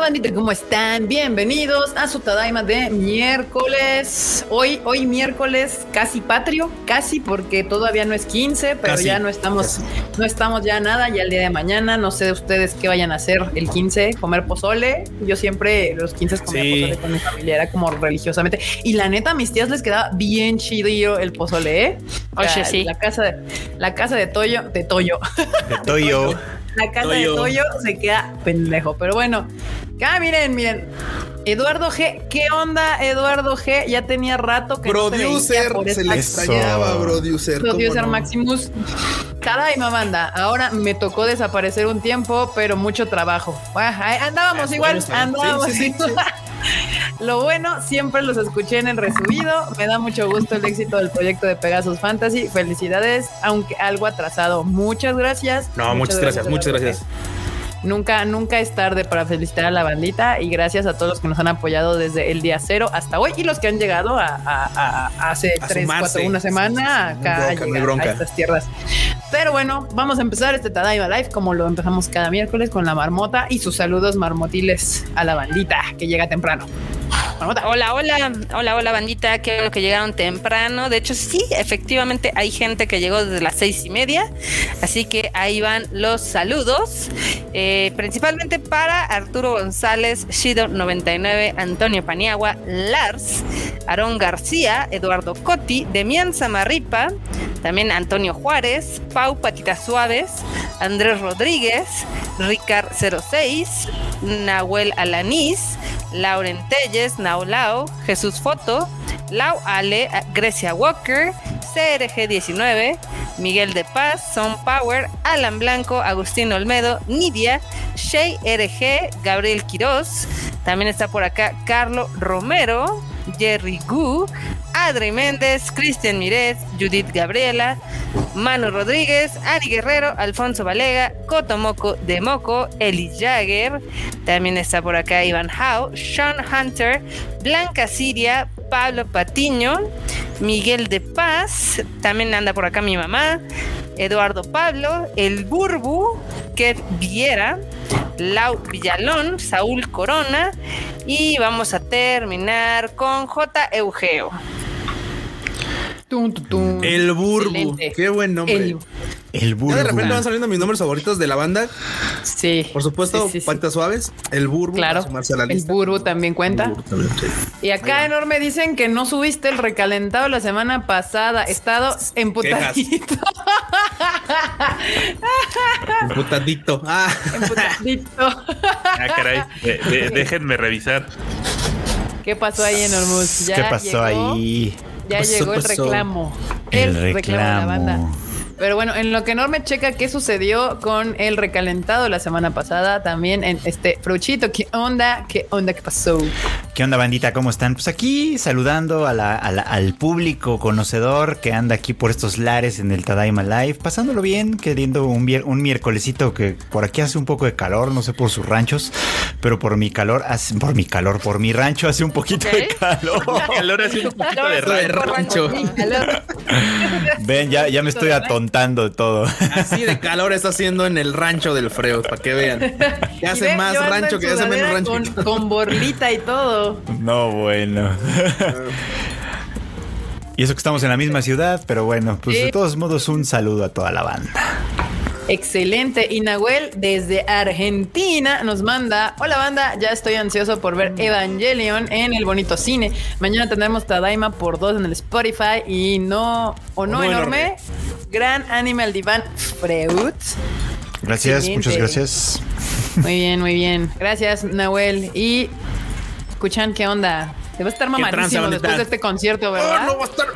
bandita, ¿cómo están? Bienvenidos a su Tadaima de miércoles. Hoy, hoy miércoles casi patrio, casi porque todavía no es 15, pero ya no estamos, no estamos ya nada, ya el día de mañana. No sé de ustedes qué vayan a hacer el 15, comer pozole. Yo siempre los 15 comía pozole con mi familia, era como religiosamente. Y la neta, a mis tías les quedaba bien chido el pozole, ¿eh? Oye, sí. La casa de, la casa de Toyo, de Toyo. De Toyo. La casa de Toyo se queda pendejo. Pero bueno, acá miren, miren. Eduardo G, ¿qué onda, Eduardo G? Ya tenía rato que producer, no se, le extrañaba, producer. Producer Maximus. Cada no? banda. Ahora me tocó desaparecer un tiempo, pero mucho trabajo. andábamos ah, igual, andábamos igual. Lo bueno, siempre los escuché en el resubido. Me da mucho gusto el éxito del proyecto de Pegasus Fantasy. Felicidades, aunque algo atrasado. Muchas gracias. No, muchas, gracias, muchas gracias. Nunca, nunca es tarde para felicitar a la bandita y gracias a todos los que nos han apoyado desde el día cero hasta hoy y los que han llegado a, hace tres, cuatro, una semana acá a, a estas tierras. Pero bueno, vamos a empezar este Tadaima Live como lo empezamos cada miércoles con la marmota y sus saludos marmotiles a la bandita que llega temprano. Hola, hola, hola, hola bandita, que que llegaron temprano. De hecho, sí, efectivamente hay gente que llegó desde las seis y media, así que ahí van los saludos, eh, principalmente para Arturo González, Shido 99, Antonio Paniagua, Lars, Aarón García, Eduardo Cotti, Demian Samarripa, también Antonio Juárez, Pau Patitas Suaves, Andrés Rodríguez, Ricard 06, Nahuel Alanís, Lauren Telles, Naulao, Jesús Foto, Lau Ale, Grecia Walker, CRG19, Miguel de Paz, Son Power, Alan Blanco, Agustín Olmedo, Nidia, Shay RG, Gabriel Quiroz, también está por acá Carlo Romero, Jerry Gu, Adri Méndez, Cristian Mirez, Judith Gabriela, Manu Rodríguez, Ari Guerrero, Alfonso Valega, Cotomoco de Moco, Eli Jagger, también está por acá Iván Howe, Sean Hunter, Blanca Siria, Pablo Patiño, Miguel de Paz, también anda por acá mi mamá, Eduardo Pablo, El Burbu, Kev Viera, Lau Villalón, Saúl Corona y vamos a terminar con J. Eugeo. El Burbu. Qué buen nombre. El, Burbu. De repente van saliendo mis nombres favoritos de la banda. Sí. Por supuesto, sí, Suaves. El Burbu. Claro. El Burbu también cuenta. Y acá enorme dicen que no subiste el recalentado la semana pasada. Estado emputadito. emputadito. Ah. Emputadito. ah, caray. déjenme revisar. ¿Qué pasó ahí, Enormus? ¿Qué pasó ahí? Ya llegó el reclamo. El, reclamo. de la banda. Pero bueno, en lo que enorme checa qué sucedió con el recalentado la semana pasada, también en este Fruchito, ¿qué onda? ¿Qué onda? ¿Qué pasó? ¿Qué onda, bandita? ¿Cómo están? Pues aquí saludando al público conocedor que anda aquí por estos lares en el Tadaima Live, pasándolo bien, queriendo un, un miércolesito que por aquí hace un poco de calor, no sé por sus ranchos, pero por mi calor, hace, por mi calor, por mi rancho hace un poquito de calor. calor hace un poquito de, rancho. Ven, ya, ya me estoy atontando de todo. Así de calor está haciendo en el rancho del Freo, para que vean. Que hace más rancho que hace menos rancho. Con, borlita y todo. No, bueno. y eso que estamos en la misma ciudad, pero bueno, pues de todos modos un saludo a toda la banda. Excelente. Y Nahuel desde Argentina nos manda, hola banda, ya estoy ansioso por ver Evangelion en el bonito cine. Mañana tendremos Tadaima por dos en el Spotify y no, o no, enorme, gran Animal Divan Freud. Gracias, muchas gracias. Muy bien, muy bien. Gracias, Nahuel. Y escuchan qué onda. Te va a estar mamadísimo después de este concierto, ¿verdad? no, va a estar.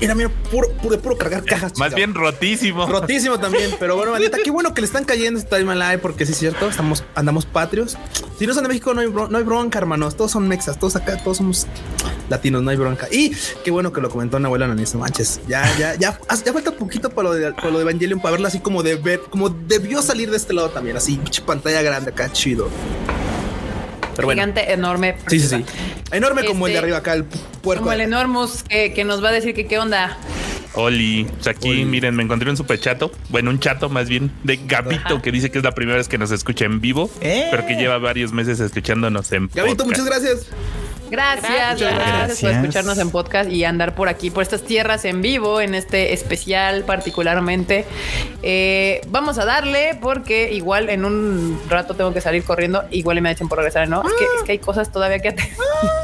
Mira, mira, puro, puro, puro cargar cajas. Más bien rotísimo. Rotísimo también. Pero bueno, maldita, qué bueno que le están cayendo este Time porque sí es cierto, estamos, andamos patrios. Si no son de México, no hay, no hay bronca, hermanos. Todos son mexas, todos acá, todos somos latinos, no hay bronca. Y qué bueno que lo comentó una abuela Ananis, manches. Ya, ya, ya, ya falta poquito para lo de, para lo de Evangelion, para verla así como de ver, como debió salir de este lado también, así, pantalla grande acá, chido. Gigante, enorme. Sí, sí, sí. Enorme como el de este, arriba acá, el puerco. Como el enormus que, nos va a decir que qué onda. Oli, pues aquí miren, me encontré un super chato, bueno, un chato más bien de Gabito que dice que es la primera vez que nos escucha en vivo, Eh. pero que lleva varios meses escuchándonos en Gabito, podcast. muchas gracias. Gracias, Gracias. gracias, por escucharnos en podcast y andar por aquí, por estas tierras en vivo, en este especial particularmente. Eh, vamos a darle porque igual en un rato tengo que salir corriendo, igual me echen por regresar, ¿no? Es, que, es que hay cosas todavía que hacer.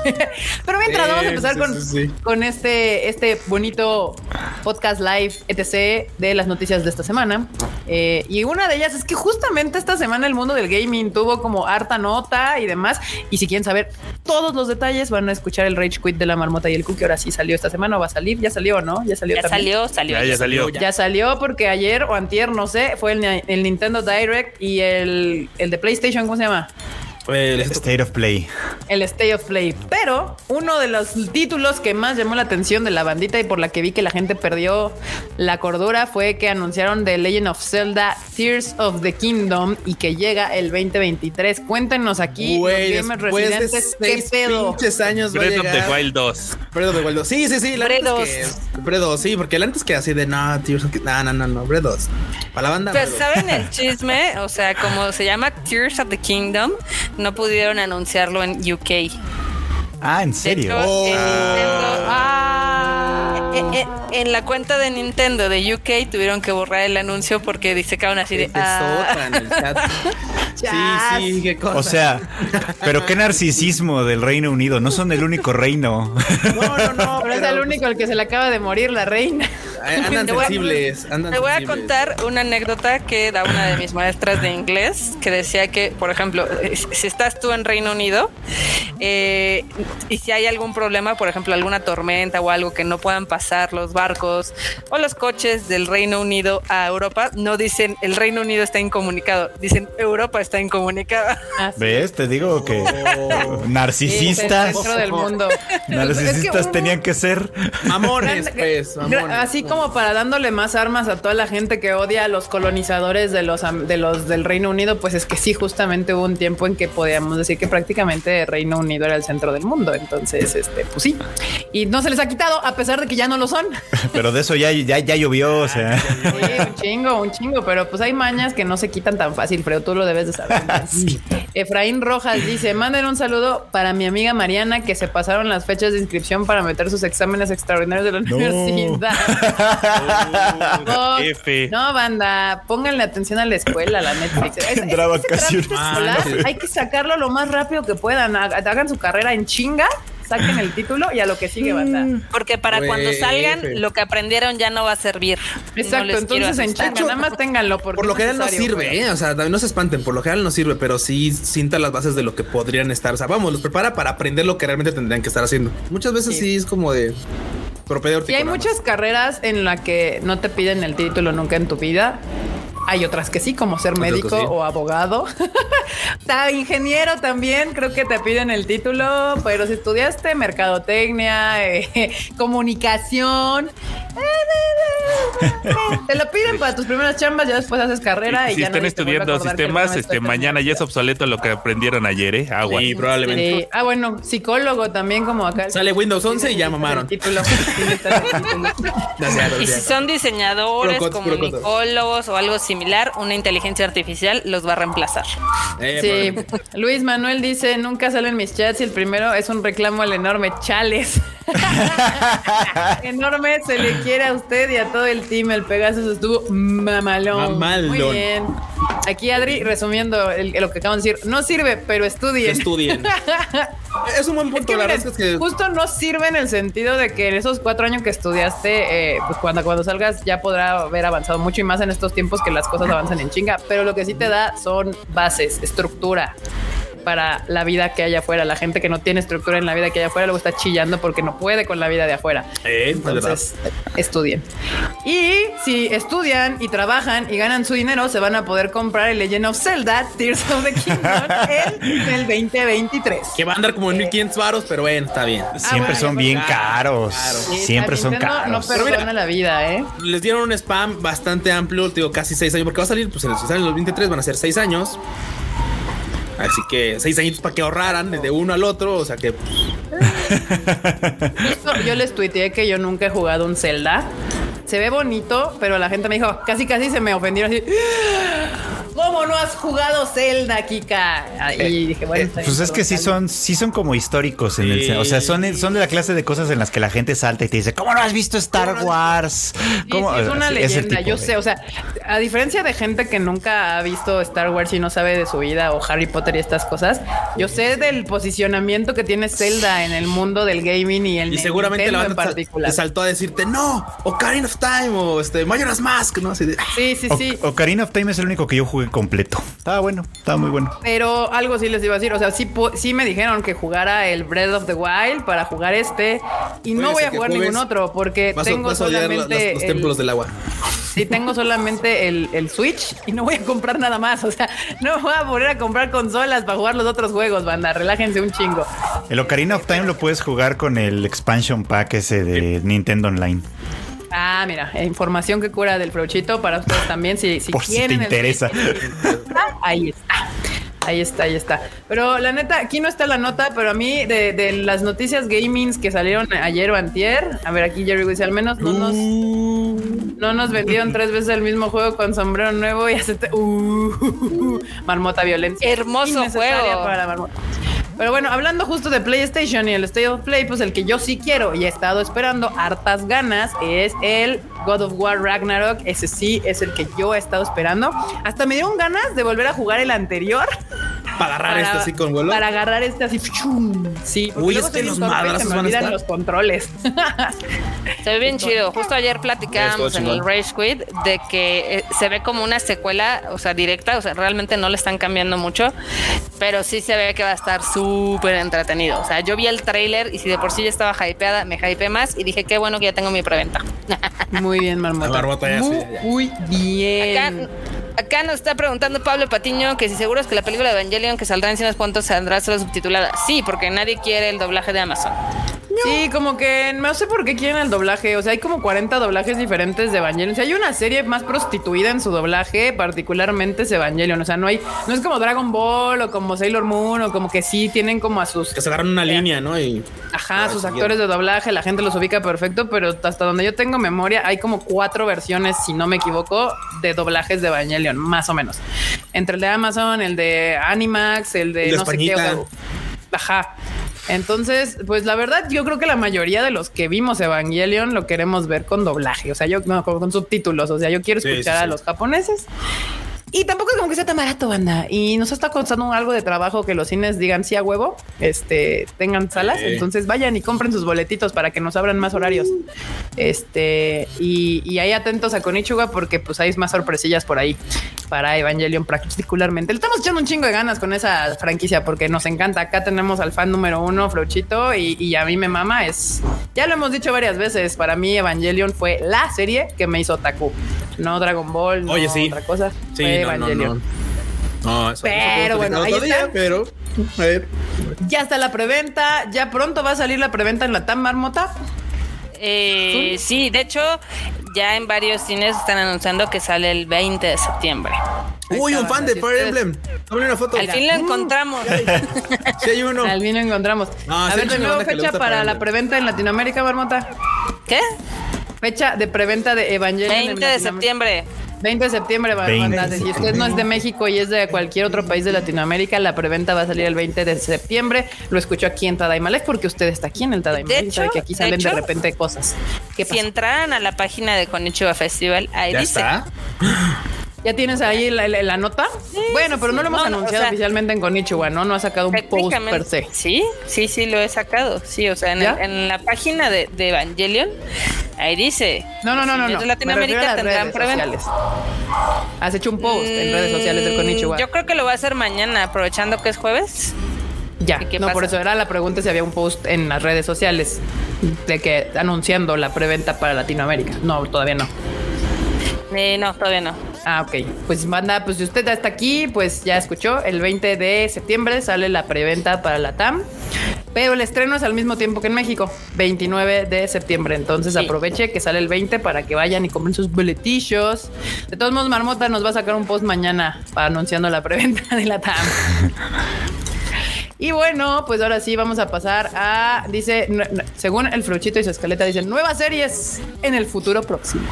Pero mientras Sí, vamos a empezar sí, con, sí, sí. con este, este bonito podcast live, etc., de las noticias de esta semana. Eh, y una de ellas es que justamente esta semana el mundo del gaming tuvo como harta nota y demás. Y si quieren saber todos los detalles, van a escuchar el Rage Quit de la marmota y el cookie. Ahora sí salió esta semana o va a salir. Ya salió, ¿no? Ya salió. Ya también. salió, salió. Ya, ya salió. Ya salió porque ayer o antier, no sé, fue el, el Nintendo Direct y el, el de PlayStation, ¿cómo se llama? Eh, State of Play. el State of Play. Pero uno de los títulos que más llamó la atención de la bandita y por la que vi que la gente perdió la cordura fue que anunciaron The Legend of Zelda Tears of the Kingdom y que llega el 2023. Cuéntenos aquí, Güey, los gamers después de residentes, qué pedo. pinches años va a Breath of the Wild 2. Breath of the Wild 2. Sí, sí, sí. La Breath neta es que- Breath 2, sí, porque el antes que así de no, tío, no, no, no, no, Breath 2. Para la banda. Pues, Breath 2. ¿saben el chisme? O sea, como se llama Tears of the Kingdom, no pudieron anunciarlo en UK. Ah, ¿en serio? hecho, Oh. en, Nintendo- Ah. en- en- en la cuenta de Nintendo de UK tuvieron que borrar el anuncio porque dice que aún así de... Ah, el chat. Sí, sí, qué cosa. O sea, pero qué narcisismo del Reino Unido. No son el único reino. no, no, no. Pero es el único al que se le acaba de morir la reina. Andan Te voy a- sensibles. Andan Te voy a contar una anécdota que da una de mis maestras de inglés, que decía que, por ejemplo, eh, si estás tú en Reino Unido eh, y si hay algún problema, por ejemplo, alguna tormenta o algo que no puedan pasar los barcos o los coches del Reino Unido a Europa, no dicen el Reino Unido está incomunicado, dicen Europa está incomunicada. Así. ¿Ves? Te digo que Oh. Sí, narcisistas. centro del mundo. Narcisistas Es que un- tenían que ser. Mamones, pues. Mamones. Así como para dándole más armas a toda la gente que odia a los colonizadores de los de los del Reino Unido, pues es que sí, justamente hubo un tiempo en que podíamos decir que prácticamente Reino Unido era el centro del mundo. Entonces, este, pues sí. Y no se les ha quitado, a pesar de que ya no lo son. Pero de eso ya, ya, ya llovió. O sea, Sí, un chingo, un chingo, pero pues hay mañas que no se quitan tan fácil, pero tú lo debes de saber. Efraín Rojas dice, manden un saludo para mi amiga Mariana que se pasaron las fechas de inscripción para meter sus exámenes extraordinarios de la No. universidad. No, F. no, banda, pónganle atención a la escuela, la Netflix. Es- vacaciones. Hay que sacarlo lo más rápido que puedan. Haga- Hagan su carrera en chinga, saquen el título y a lo que sigue, banda. Porque para cuando salgan, F. lo que aprendieron ya no va a servir. No Exacto, quiero entonces en asustar. chinga, nada más ténganlo. porque Por lo general no sirve, ¿eh? O sea, también no se espanten, por lo general no sirve, pero sí sienta las bases de lo que podrían estar. O sea, vamos, los prepara para aprender lo que realmente tendrían que estar haciendo. Muchas veces sí, Sí. es como de propedéutico. Y hay muchas carreras en la que no te piden el título nunca en tu vida. Hay otras que sí, como ser médico sí. o abogado. Ingeniero también, creo que te piden el título, pero si estudiaste mercadotecnia, eh, comunicación, eh, te lo piden para tus primeras chambas, ya después haces carrera y, si ya están estudiando sistemas, este, mañana ya es obsoleto lo que aprendieron ayer, ¿eh? Agua. Sí, probablemente. Sí. Ah, bueno, psicólogo también, como acá. Sale Windows 11 y ya mamaron. Título. Título. Y si son diseñadores, comunicólogos o algo similar, una inteligencia artificial los va a reemplazar. Eh, Sí. Luis Manuel dice, nunca salen mis chats y el primero es un reclamo al enorme Chales. enorme, se le quiere a usted y a todo el team. El Pegasus estuvo mamalón. Mamalón. Muy bien. Aquí Adri, resumiendo el- lo que acabamos de decir, no sirve, pero estudien. Estudien. es un buen Es punto. que, la miren, verdad es que justo no sirve en el sentido de que en esos cuatro años que estudiaste, eh, pues cuando, cuando salgas ya podrá haber avanzado mucho y más en estos tiempos que las cosas avanzan en chinga. Pero lo que sí te da son bases, estructura para la vida que hay afuera. La gente que no tiene estructura en la vida que hay afuera luego está chillando porque no puede con la vida de afuera. Eh, es verdad. Entonces, estudien. Y si estudian y trabajan y ganan su dinero, se van a poder comprar el Legend of Zelda Tears of the Kingdom en el 2023. que va a andar como en 1500 varos, pero bueno, está bien. Siempre bueno, son bien pues, caros. claro. Sí, Siempre son caros. No perdona Pero mira, la vida, ¿eh? Les dieron un spam bastante amplio, digo, casi seis años, porque va a salir, pues en el, si salen los 23 van a ser seis años. Así que seis añitos para que ahorraran de uno al otro, o sea que pues, yo les tuiteé que yo nunca he jugado un Zelda. Se ve bonito, pero la gente me dijo, casi casi se me ofendieron así. ¿Cómo no has jugado Zelda, Kika? Y dije, bueno, pues es que sí son, sí son como históricos en el, o sea, son, son de la clase de cosas en las que la gente salta y te dice, ¿cómo no has visto Star Wars? ¿Cómo? es una leyenda, yo sé, o sea, a diferencia de gente que nunca ha visto Star Wars y no sabe de su vida o Harry Potter y estas cosas, yo sé del posicionamiento que tiene Zelda en el mundo del gaming y el y seguramente la en particular. saltó a decirte no, Ocarina of Time o este Majora's Mask, ¿no? Así de, sí, sí, sí. Ocarina of Time es el único que yo jugué completo. Estaba bueno, estaba muy bueno. Pero algo sí les iba a decir, o sea, sí, sí me dijeron que jugara el Breath of the Wild para jugar este y no voy a jugar ningún otro porque tengo solamente los, templos del agua. Sí, tengo solamente el, el, Switch y no voy a comprar nada más. O sea, no voy a volver a comprar consolas para jugar los otros juegos, banda. Relájense un chingo. El Ocarina of Time lo puedes jugar con el expansion pack ese de Nintendo Online. Ah, mira, información que cura del Frochito para ustedes también, si, si Por Si te interesa. ahí está. Ahí está, ahí está. Pero la neta, aquí no está la nota, pero a mí de, las noticias gamings que salieron ayer o antier, a ver, aquí Jerry dice, al menos no nos, no nos vendieron tres veces el mismo juego con sombrero nuevo y hace... Uh, marmota violencia. Hermoso juego. Para marmota. Pero bueno, hablando justo de PlayStation y el State of Play, pues el que yo sí quiero y he estado esperando hartas ganas es el God of War Ragnarok. Ese sí es el que yo he estado esperando. Hasta me dieron ganas de volver a jugar el anterior. Para agarrar este así con vuelo. Para agarrar este así. Sí, Uy, es que los madrazos van a estar. los controles. Se ve bien chido. Justo ayer platicábamos en el Rage Quit de que eh, se ve como una secuela, o sea, directa, o sea, realmente no le están cambiando mucho, pero sí se ve que va a estar súper entretenido. O sea, yo vi el trailer y si de por sí ya estaba hypeada, me hypeé más y dije, qué bueno que ya tengo mi preventa. Muy bien, Marmota. muy, bien. Acá nos está preguntando Pablo Patiño que si seguro es que la película de Evangelion que saldrá en cines puntos saldrá solo subtitulada. Sí, porque nadie quiere el doblaje de Amazon. Sí, como que no sé por qué quieren el doblaje. O sea, hay como 40 doblajes diferentes de Evangelion. O sea, hay una serie más prostituida en su doblaje, particularmente es Evangelion. O sea, no hay, no es como Dragon Ball o como Sailor Moon o como que sí tienen como a sus. Que se agarran una línea, ¿no? Y. Ajá, sus actores de doblaje, la gente los ubica perfecto, pero hasta donde yo tengo memoria, hay como cuatro versiones, si no me equivoco, de doblajes de Evangelion, más o menos. Entre el de Amazon, el de Animax, el de, no sé qué. ajá. Entonces, pues la verdad, yo creo que la mayoría de los que vimos Evangelion lo queremos ver con doblaje, o sea, yo no, con, subtítulos, o sea, yo quiero escuchar a los japoneses y tampoco es como que sea tan barato, banda. Y nos está costando algo de trabajo que los cines digan sí a huevo, este, tengan salas. Entonces vayan y compren sus boletitos para que nos abran más horarios. Este, y, y ahí atentos a Konichuga porque pues hay más sorpresillas por ahí para Evangelion particularmente. Le estamos echando un chingo de ganas con esa franquicia porque nos encanta. Acá tenemos al fan número uno, Frochito, y, y a mí me mama. Es, ya lo hemos dicho varias veces, para mí Evangelion fue la serie que me hizo Taku. No Dragon Ball, no Oye, sí. otra cosa. Sí, Evangelion. No, pero bueno, ahí está. pero a ver. Ya está la preventa. Ya pronto va a salir la preventa en la TAM Marmota. Eh, sí, de hecho, ya en varios cines están anunciando que sale el 20 de septiembre. Uy, un fan de Fire Emblem. una foto. Al fin lo encontramos. sí, hay uno. Al fin lo encontramos. a ver, de nuevo fecha para la preventa en Latinoamérica, Marmota. ¿Qué? Fecha de preventa de Evangelion. 20 de septiembre. 20 de septiembre, va a Si usted no es de México y es de cualquier otro país de Latinoamérica, la preventa va a salir el 20 de septiembre. Lo escucho aquí en Tadaima porque usted está aquí en el Tadaima y sabe que aquí salen de, repente cosas. si entraran a la página de Konichiwa Festival, ahí ¿Ya dice. Está? ¿Ya tienes ahí la, nota? bueno, pero no lo hemos anunciado oficialmente en Konichiwa, ¿no? No ha sacado un post per se. Sí, sí, sí, lo he sacado. Sí, o sea, en, la página de, Evangelion, ahí dice. No, no, no, no. no. Latinoamérica tendrán sociales. Has hecho un post en redes sociales del Konichiwa. Yo creo que lo va a hacer mañana, aprovechando que es jueves. Ya, no, por eso era la pregunta si había un post en las redes sociales de que anunciando la preventa para Latinoamérica. No, todavía no. Eh, no, todavía no. Ah, ok. Pues manda, pues si usted está aquí, pues ya escuchó. El 20 de septiembre sale la preventa para la TAM. Pero el estreno es al mismo tiempo que en México, 29 de septiembre. Entonces aproveche que sale el 20 para que vayan y compren sus boletillos. De todos modos, Marmota nos va a sacar un post mañana para anunciando la preventa de la TAM. Y bueno, pues ahora sí vamos a pasar a, dice, según el fruchito y su escaleta, dice nuevas series en el futuro próximo.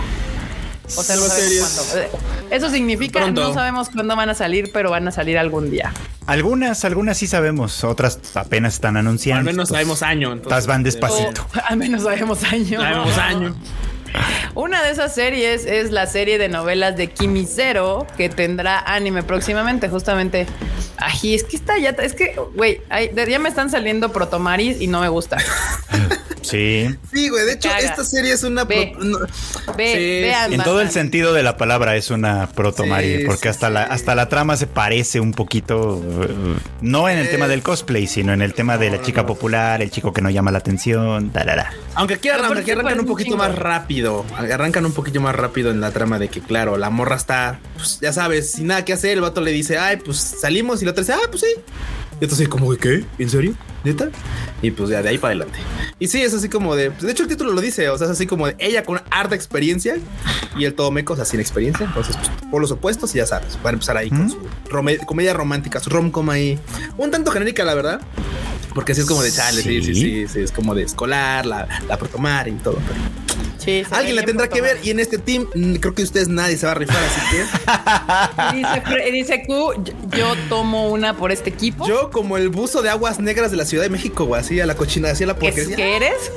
O sea, no sabemos eh, Eso significa no sabemos cuándo van a salir, pero van a salir algún día. Algunas, algunas sí sabemos, otras apenas están anunciando. al menos sabemos año. Entonces, van despacito. al menos sabemos año. Sabemos año. Una de esas series es la serie de novelas de Kimi Zero que tendrá anime próximamente, justamente. Ay, es que está ya, es que, güey, ya me están saliendo protomaris y no me gusta. Sí. Sí, güey. De hecho, esta serie es una. Ve, en todo el sentido de la palabra es una proto porque hasta la hasta la trama se parece un poquito. No en el tema del cosplay, sino en el tema de la chica popular, el chico que no llama la atención. Aunque aquí, arrancan, un poquito más rápido. Arrancan un poquito más rápido en la trama de que, claro, la morra está, pues, ya sabes, sin nada que hacer. El vato le dice, ay, pues salimos. Y la otra dice, ah, pues sí. Y entonces, como de qué? ¿En serio? ¿Neta? Y pues ya de ahí para adelante. Y sí, es así como de. De hecho, el título lo dice. O sea, es así como de ella con harta experiencia y el todo meco, o sea, sin experiencia. Entonces, pues, por los opuestos, y ya sabes, van a empezar ahí con su comedia romántica, su rom-com ahí. Un tanto genérica, la verdad. Porque así es como de chale, sí, sí, sí, sí, es como de escolar, la, la protomar y todo. Alguien la tendrá que ver y en este team mm, creo que ustedes nadie se va a rifar, así que. dice, Q, yo tomo una por este equipo. Yo como el buzo de aguas negras de la Ciudad de México, güey, así a la cochina, así a la porquería. ¿Qué eres?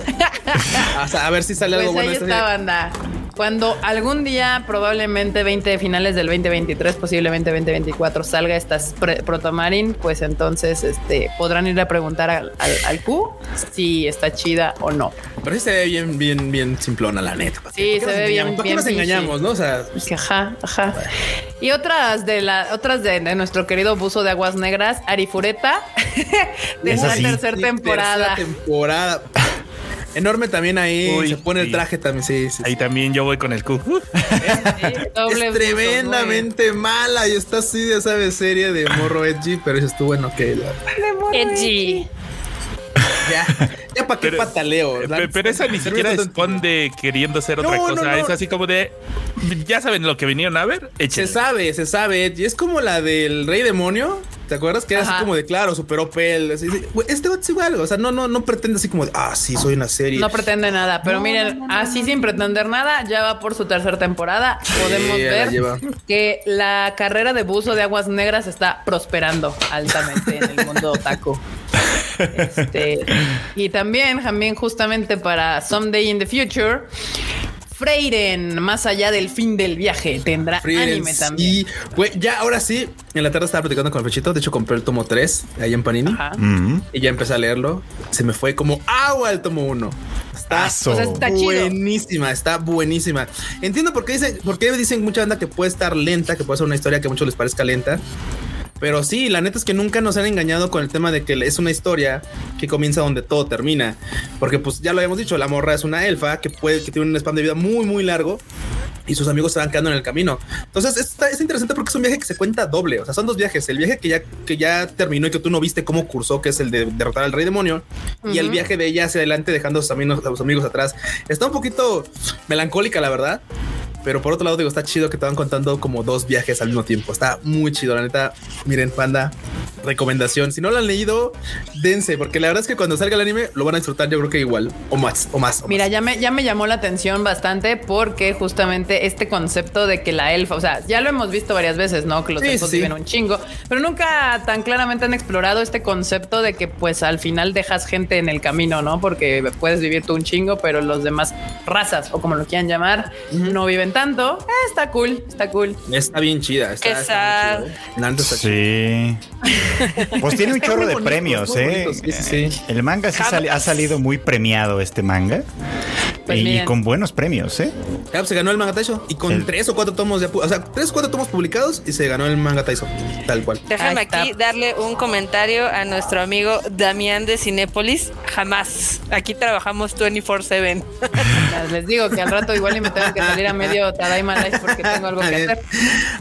a ver si sale algo pues bueno. Ahí está, banda. Cuando algún día, probablemente 20 finales del 2023, posiblemente 2024, salga estas Protomarin, pues entonces este, podrán ir a preguntar al, Q si está chida o no. Pero sí se ve bien, bien, bien simplona, la neta. Sí, se ve bien. ¿Por qué nos engañamos, no? O sea, ajá, ajá. Y otras de la, otras de, nuestro querido buzo de aguas negras, Arifureta, de la tercera temporada. Tercera temporada. Enorme también ahí. se pone el traje también. Sí, sí, Ahí también yo voy con el Q. es, tremendamente mala y está así, ya sabes, serie de morro edgy, pero eso estuvo bueno que. Edgy. Ya, ya para qué pataleo. Pero, esa ni siquiera esconde queriendo hacer otra cosa. Es así como de. Ya saben lo que vinieron a ver. Se sabe, se sabe. Y es como la del Rey Demonio. ¿Te acuerdas? Que era así como de claro, super Opel. este es igual. O sea, no, no, no pretende así como de ah, sí, soy una serie. No pretende nada, pero miren, así sin pretender nada, ya va por su tercera temporada. Podemos ver que la carrera de buzo de aguas negras está prosperando altamente en el mundo otaku. Este, y también, también justamente para Someday in the Future, Freiren, más allá del fin del viaje, tendrá anime también. Y ya ahora sí, en la tarde estaba platicando con el pechito. De hecho, compré el tomo 3 ahí en Panini y ya empecé a leerlo. Se me fue como agua el tomo 1. Está, buenísima, está buenísima. Entiendo por qué dicen, por qué dicen mucha banda que puede estar lenta, que puede ser una historia que a muchos les parezca lenta. Pero sí, la neta es que nunca nos han engañado con el tema de que es una historia que comienza donde todo termina. Porque pues ya lo habíamos dicho, la morra es una elfa que puede, que tiene un span de vida muy, muy largo y sus amigos se van quedando en el camino. Entonces está, es interesante porque es un viaje que se cuenta doble. O sea, son dos viajes. El viaje que ya, que ya terminó y que tú no viste cómo cursó, que es el de derrotar al rey demonio, y el viaje de ella hacia adelante dejando a sus amigos, a sus amigos atrás. Está un poquito melancólica, la verdad. Pero por otro lado, digo, está chido que te van contando como dos viajes al mismo tiempo. Está muy chido, la neta. Miren, panda, recomendación. Si no lo han leído, dense, porque la verdad es que cuando salga el anime lo van a disfrutar, yo creo que igual, o más, o más. Mira, ya me, ya me llamó la atención bastante porque justamente este concepto de que la elfa, o sea, ya lo hemos visto varias veces, ¿no? Que los elfos viven un chingo, pero nunca tan claramente han explorado este concepto de que pues al final dejas gente en el camino, ¿no? Porque puedes vivir tú un chingo, pero los demás razas o como lo quieran llamar, no viven tanto. Eh, está cool, está cool. Está bien chida. Está, está, sí. pues tiene un chorro de premios, ¿eh? El manga sí ha salido muy premiado este manga. Pues y, con buenos premios, ¿eh? Se ganó el manga Taiso y con tres o cuatro tomos de, o sea, tres o cuatro tomos publicados y se ganó el manga Taiso, tal cual. Déjame aquí darle un comentario a nuestro amigo Damián de Cinépolis. Jamás. Aquí trabajamos 24/7. Les digo que al rato igual y me tengo que salir a medio Tadaima Life porque tengo algo que hacer.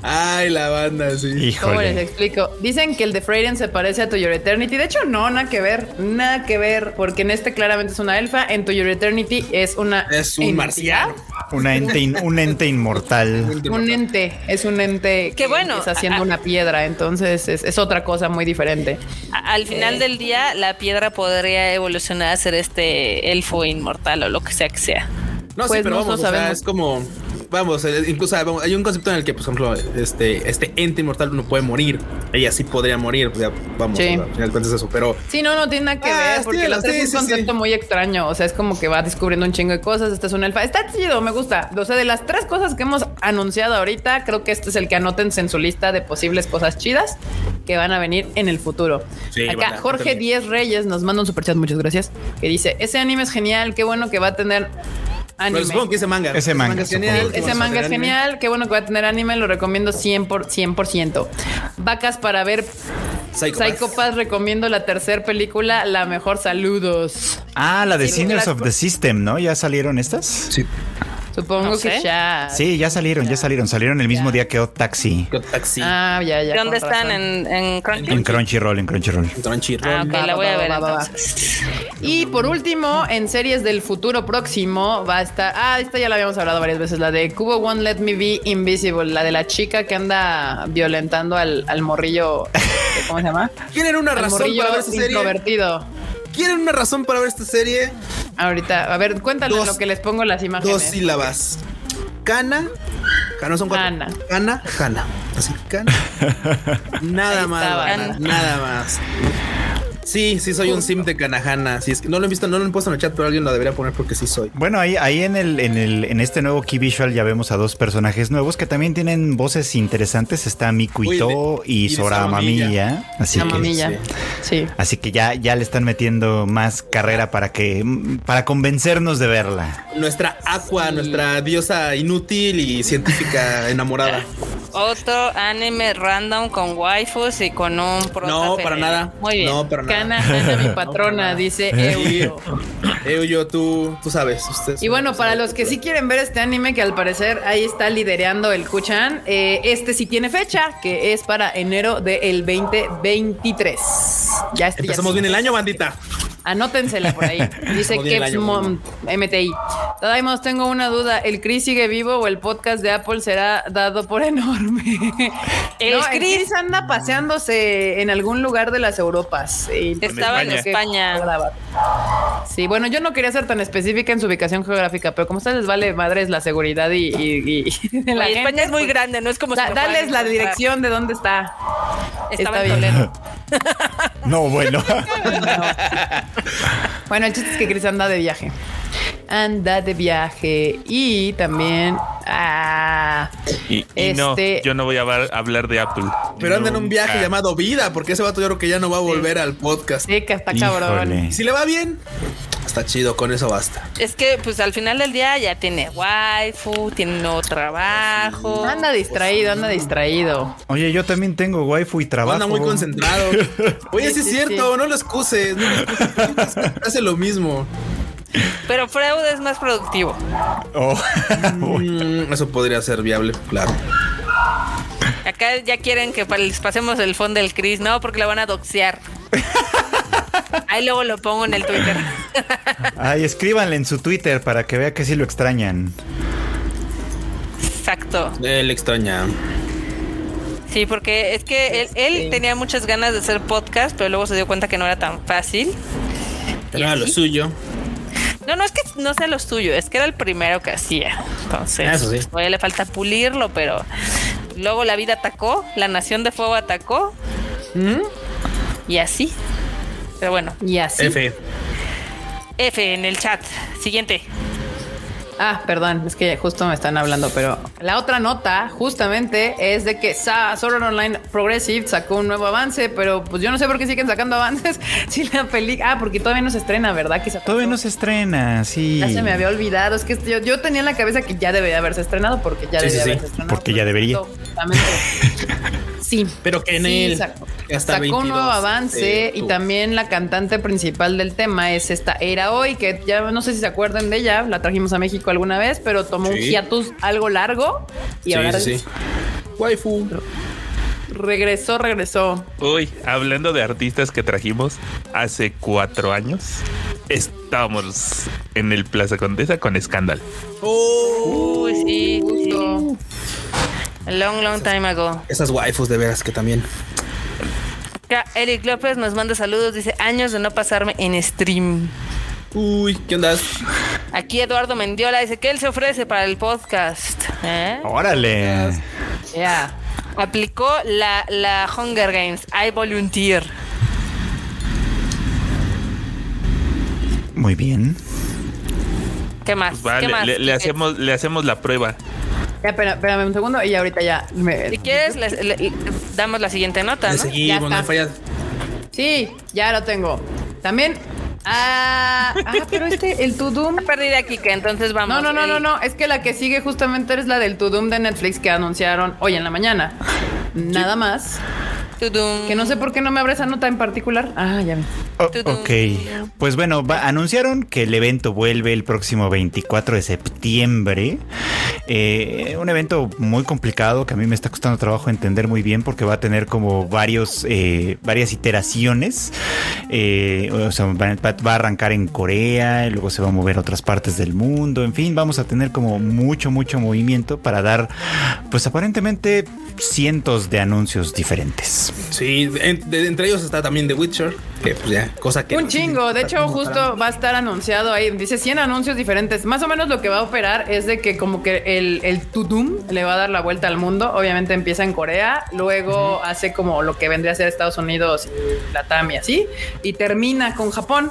Ay, la banda, sí. ¿Cómo les Híjole. explico? Dicen que el de Freyren se parece a To Your Eternity. De hecho, no, nada que ver. Nada que ver. Porque en este claramente es una elfa. En To Your Eternity es una. Es un entidad. marciano. Una ente in- un ente inmortal. Un ente. Es un ente. Qué que bueno. Está haciendo una piedra. Entonces es, es otra cosa muy diferente. A- Al final del día, la piedra podría evolucionar a ser este elfo inmortal o lo que sea que sea. No, Pues sí, pero vamos, lo o sea, es como. Vamos, eh, incluso vamos, hay un concepto en el que, por ejemplo, este, este ente inmortal no puede morir. Ella sí podría morir. pues ya, vamos, Sí. o sea, al final cuentas eso. Pero Sí, no, no tiene nada que Ah, ver, sí, porque la sí, es un concepto muy extraño. O sea, es como que va descubriendo un chingo de cosas. Esta es una elfa. Está chido, me gusta. O sea, de las tres cosas que hemos anunciado ahorita, creo que este es el que anótense en su lista de posibles cosas chidas que van a venir en el futuro. Acá Jorge. Díez Reyes nos manda un superchat, muchas gracias, que dice, ese anime es genial, qué bueno que va a tener anime. pero supongo que ese manga. Ese manga, es genial. Ese manga es genial, qué bueno que va a tener anime, lo recomiendo 100%. Por, 100%. Vacas para ver Psycho Pass. Psycho Pass, recomiendo la tercera película, la mejor saludos. Ah, la de Sí, Sinners of the System, ¿no? ¿Ya salieron estas? Sí. Supongo No que sé. ya. Sí, ya salieron, ya salieron. Salieron el mismo Ya. día que Odd Taxi. Con Taxi. Ah, ya, ya. ¿De dónde están? ¿En, en Crunchy? En Crunchyroll, en Crunchyroll. Crunchyroll. Ah, ok, Va, la va, voy a va, ver va, va, va. entonces. Y por último, en series del futuro próximo va a estar. Ah, esta ya la habíamos hablado varias veces, la de Cubo One Let Me Be Invisible, la de la chica que anda violentando al, al morrillo. ¿Cómo se llama? ¿Quieren una Al razón para ver esta serie? introvertido. ¿Quieren una razón para ver esta serie? Ahorita, a ver, cuéntale Dos- lo que les pongo las imágenes. Dos sílabas. Cana. Cana son cuatro. Cana. Cana, Cana. Así, Cana. Nada Ahí más, nada más. Sí, sí soy un sim de Kanahana. Es que no lo he visto, no lo he puesto en el chat, pero alguien lo debería poner porque sí soy. Bueno, ahí, ahí en el, en el, en este nuevo Key Visual ya vemos a dos personajes nuevos que también tienen voces interesantes. Está Mikuito y y de Sora Sora Mamilla. Mamilla. Así que. Sí. así que ya, ya le están metiendo más carrera para que, para convencernos de verla. Nuestra Aqua, nuestra diosa inútil y científica enamorada. Otro anime random con waifus y con un prota No, para nada. Muy bien. No, para nada. Cana, Cana, mi patrona, dice Euyo. Euyo, tú, tú sabes. Ustedes Y bueno, para los que sí quieren ver este anime, que al parecer ahí está liderando el Kuchan, eh, este sí tiene fecha, que es para enero del 2023. Ya ya Empezamos sí. bien el año, bandita. Anótensela por ahí. Dice Kepsmon MTI. Tadaimos, tengo una duda. ¿El Chris sigue vivo o el podcast de Apple será dado por enorme? El no, el Chris- anda paseándose en algún lugar de las Europas. Y Estaba en España. Sí, bueno, yo no quería ser tan específica en su ubicación geográfica, pero como a ustedes les vale madres la seguridad y, y- y de la Oye, gente, España es muy pues, grande, no es como da- si dales la encontrar. dirección de dónde está. Estaba Está en bien. Toledo. No, bueno. Bueno, el chiste es que Chris anda de viaje. Anda de viaje. Y también. Ah, Y, y no, Este- yo no voy a hablar, hablar de Apple. Pero anda en un viaje llamado Vida, porque ese vato yo creo que ya no va a volver al podcast. sí, que está cabrón. Híjole. Si le va bien, está chido, con eso basta. Es que, pues al final del día ya tiene waifu, tiene nuevo trabajo. Anda distraído, anda distraído. Oye, yo también tengo waifu y trabajo. Anda muy concentrado. Oye, sí, Sí, es cierto, sí. no lo excuses. No lo excuses. Hace lo mismo. Pero Freud es más productivo. Oh. Mm, eso podría ser viable, claro. Acá ya quieren que les pasemos el fondo del Chris, ¿no? Porque lo van a doxear. Ahí luego lo pongo en el Twitter. Ay, escríbanle en su Twitter para que vea que sí lo extrañan. Exacto. Él extraña. Sí, porque es que él, tenía muchas ganas de hacer podcast, pero luego se dio cuenta que no era tan fácil. ¿Y Era lo suyo. No, no es que no sea lo suyo, es que era el primero que hacía. Entonces, Eso sí. todavía le falta pulirlo, pero luego la vida atacó, la nación de fuego atacó ¿Mm? y así. Pero bueno, Y así. F. F en el chat. Siguiente. Ah, perdón, es que justo me están hablando, pero la otra nota justamente es de que Sa- Sword Art Online Progressive sacó un nuevo avance, pero pues yo no sé por qué siguen sacando avances si la película... Ah, porque todavía no se estrena, ¿verdad? Que Todavía no se estrena, sí. Ya se me había olvidado, es que yo, yo tenía en la cabeza que ya debería haberse estrenado porque ya Sí, debía sí, sí. haberse estrenado. Porque ya debería. Justamente. Sí. Pero que en Sí, él. sacó, hasta sacó un 22 nuevo avance de y también la cantante principal del tema es esta Era Hoy, que ya no sé si se acuerdan de ella, la trajimos a México alguna vez, pero tomó un hiatus algo largo y ahora sí, sí. Waifu. regresó, regresó. Uy, hablando de artistas que trajimos hace cuatro años, estábamos en el Plaza Condesa con Scandal. Oh, Uy, sí, justo. A long, long time ago. esas waifus de veras que también. Acá Eric López nos manda saludos. Dice años de no pasarme en stream. Uy, ¿qué onda? Aquí Eduardo Mendiola dice que él se ofrece para el podcast. ¿Eh? Órale. Ya. Aplicó la, la Hunger Games. I volunteer. Muy bien. ¿Qué más? Pues vale, ¿Qué más? le, le hacemos, le hacemos la prueba. Ya, espera- espérame un segundo y ahorita ya. me- Si quieres, le- le- le- damos la siguiente nota, ¿no? seguimos, Ya no hay está. falla. Sí, ya lo tengo. También. Ah, ah, pero este, el Tudum. Perdida Kike, entonces vamos. No, no, no, El- no, no. Es que la que sigue justamente es la del Tudum de Netflix que anunciaron hoy en la mañana. Nada más. Que no sé por qué no me abre esa nota en particular. Ah, ya vi. Oh, ok, pues bueno, va- anunciaron que el evento vuelve el próximo 24 de septiembre. Eh, un evento muy complicado que a mí me está costando trabajo entender muy bien porque va a tener como varios, eh, varias iteraciones. Eh, o sea, va, va- va a arrancar en Corea, y luego se va a mover a otras partes del mundo. En fin, vamos a tener como mucho, mucho movimiento para dar, pues aparentemente, cientos de anuncios diferentes. Sí, en- de- entre ellos está también The Witcher, que pues ya, cosa que... Un chingo. De hecho, justo va a estar anunciado ahí. Dice 100 anuncios diferentes. Más o menos lo que va a operar es de que como que el, el Tudum le va a dar la vuelta al mundo. Obviamente empieza en Corea, luego hace como lo que vendría a ser Estados Unidos y Latam y así, y termina con Japón.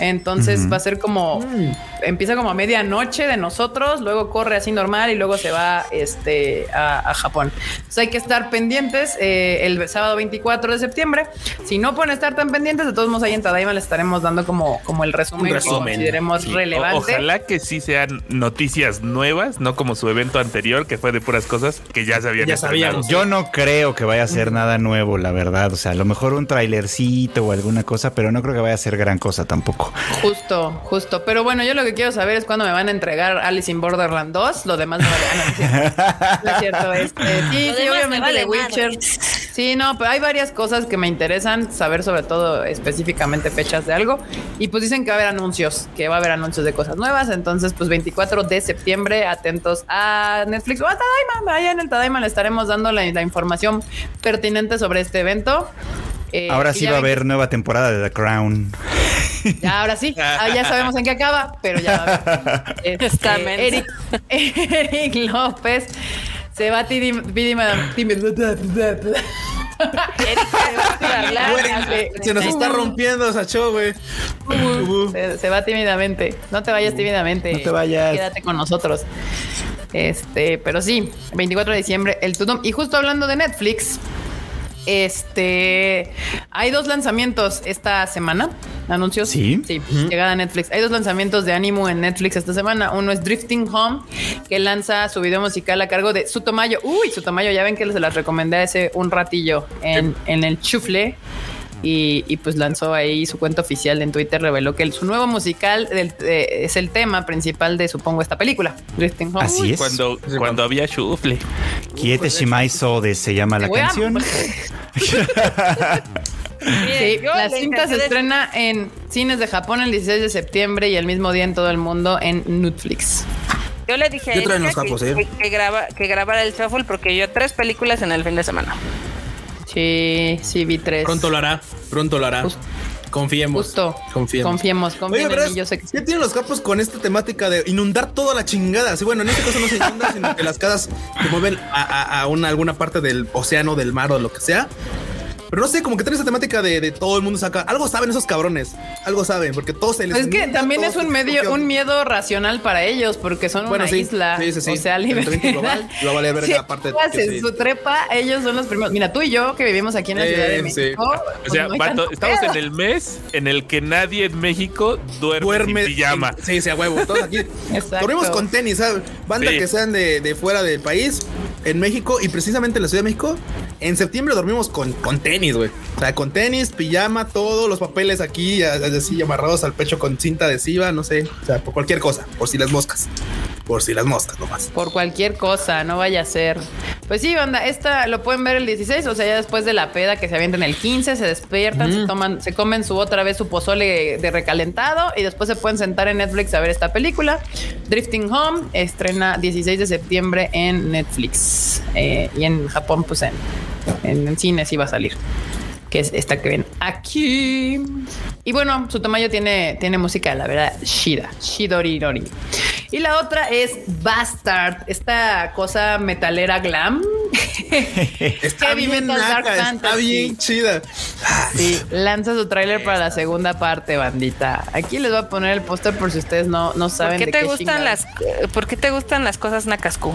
Entonces va a ser como empieza como a medianoche de nosotros, luego corre así normal y luego se va este a, a Japón. Entonces hay que estar pendientes eh, el sábado 24 de septiembre. Si no pueden estar tan pendientes, de todos modos ahí en Tadaima les estaremos dando como, como el resumen, Un que resumen. consideremos Sí, relevante. o- ojalá que sí sean noticias nuevas, no como su evento anterior, que fue de puras cosas que ya se habían Ya sabíamos. Yo no creo que vaya a ser nada nuevo, la verdad. O sea, a lo mejor un trailercito o alguna cosa, pero no creo que vaya a ser gran cosa tampoco. Justo, justo. Pero bueno, yo lo que quiero saber es cuándo me van a entregar Alice in Borderland 2. Lo demás no vale. Ah, no, no es cierto. No es cierto. Este, sí, obviamente de Witcher. Sí, no, pero hay varias cosas que me interesan saber, sobre todo específicamente fechas de algo. Y pues dicen que va a haber anuncios, que va a haber anuncios de cosas nuevas. Entonces, pues 24 de septiembre, atentos a Netflix o a Tadaima. Allá en el Tadaima le estaremos dando la, la información pertinente sobre este evento. Eh, Ahora sí va a haber nueva temporada de The Crown. Ya, ahora sí. Ah, ya sabemos en qué acaba, pero ya va a haber. Este. Eric, Eric López se va a se nos está rompiendo esa show, güey. Se, se va tímidamente. No te vayas tímidamente. No te vayas. Quédate con nosotros. Este, pero sí, 24 de diciembre, el Tudum. Y justo hablando de Netflix, este, hay dos lanzamientos esta semana. Anuncios. Sí. Sí, llegada a Netflix. Hay dos lanzamientos de ánimo en Netflix esta semana. Uno es Drifting Home, que lanza su video musical a cargo de Sutomayo. Uy, Sutomayo, ya ven que se las recomendé hace un ratillo en, en el chufle. Y, y, pues lanzó ahí su cuenta oficial en Twitter, reveló que el- su nuevo musical del- eh, es el tema principal de, supongo, esta película. Así es. Cuando, cuando había shufle. Kiete Shimai Sode se llama la canción. Sí, la cinta se estrena en cines de Japón el 16 de septiembre y el mismo día en todo el mundo en Netflix. Yo le dije a ¿Qué traen Erika eh? que, que graba, que grabara el shuffle porque yo tres películas en el fin de semana. Sí, sí, vi tres. Pronto lo hará, pronto lo hará. Justo. Confiemos. Justo. Confiemos. Confiemos, mí, yo sé que sí. ¿Qué tienen los capos con esta temática de inundar toda la chingada? Sí, bueno, en este caso no se inunda, sino que las casas se mueven a, a- a una, alguna parte del océano, del mar o lo que sea. Pero no sé, como que tiene esa temática de, de todo el mundo saca. Algo saben esos cabrones. Algo saben, porque todos se les. Es que también es un medio, un miedo racional para ellos, porque son Bueno, una sí. isla. Sí, sí, sí. O sea, global, lo vale verga, Si aparte de su trepa, ellos son los primeros. Mira, tú y yo que vivimos aquí en la Sí, Ciudad de sí. México. O pues sea, vato, estamos en el mes en el que nadie en México duerme, duerme sin pijama. en- sí, sí, a huevo. Todos aquí. Exacto. Dormimos con tenis, ¿sabes? Banda Sí. que sean de, de fuera del país, en México y precisamente en la Ciudad de México. En septiembre dormimos con, con tenis, güey. O sea, con tenis, pijama, todos los papeles aquí, así amarrados al pecho con cinta adhesiva, no sé. O sea, por cualquier cosa, por si las moscas. por si las moscas nomás. Por cualquier cosa, no vaya a ser. Pues sí, banda, esta lo pueden ver el 16, o sea, ya después de la peda que se avientan el 15, se despiertan, se toman, se comen su otra vez su pozole de recalentado y después se pueden sentar en Netflix a ver esta película. Drifting Home estrena 16 de septiembre en Netflix eh, y en Japón, pues en, en, en cines iba a salir que es esta que ven aquí. Y bueno, su tamaño tiene, tiene música, la verdad, Shida, Shidori Nori. Y la otra es Bastard, esta cosa metalera glam. está bien naca, está bien chida. Sí, lanza su tráiler para la segunda parte, bandita. Aquí les voy a poner el póster por si ustedes no, no saben. ¿Por qué te gustan las, ¿Por qué te gustan las cosas nacascu?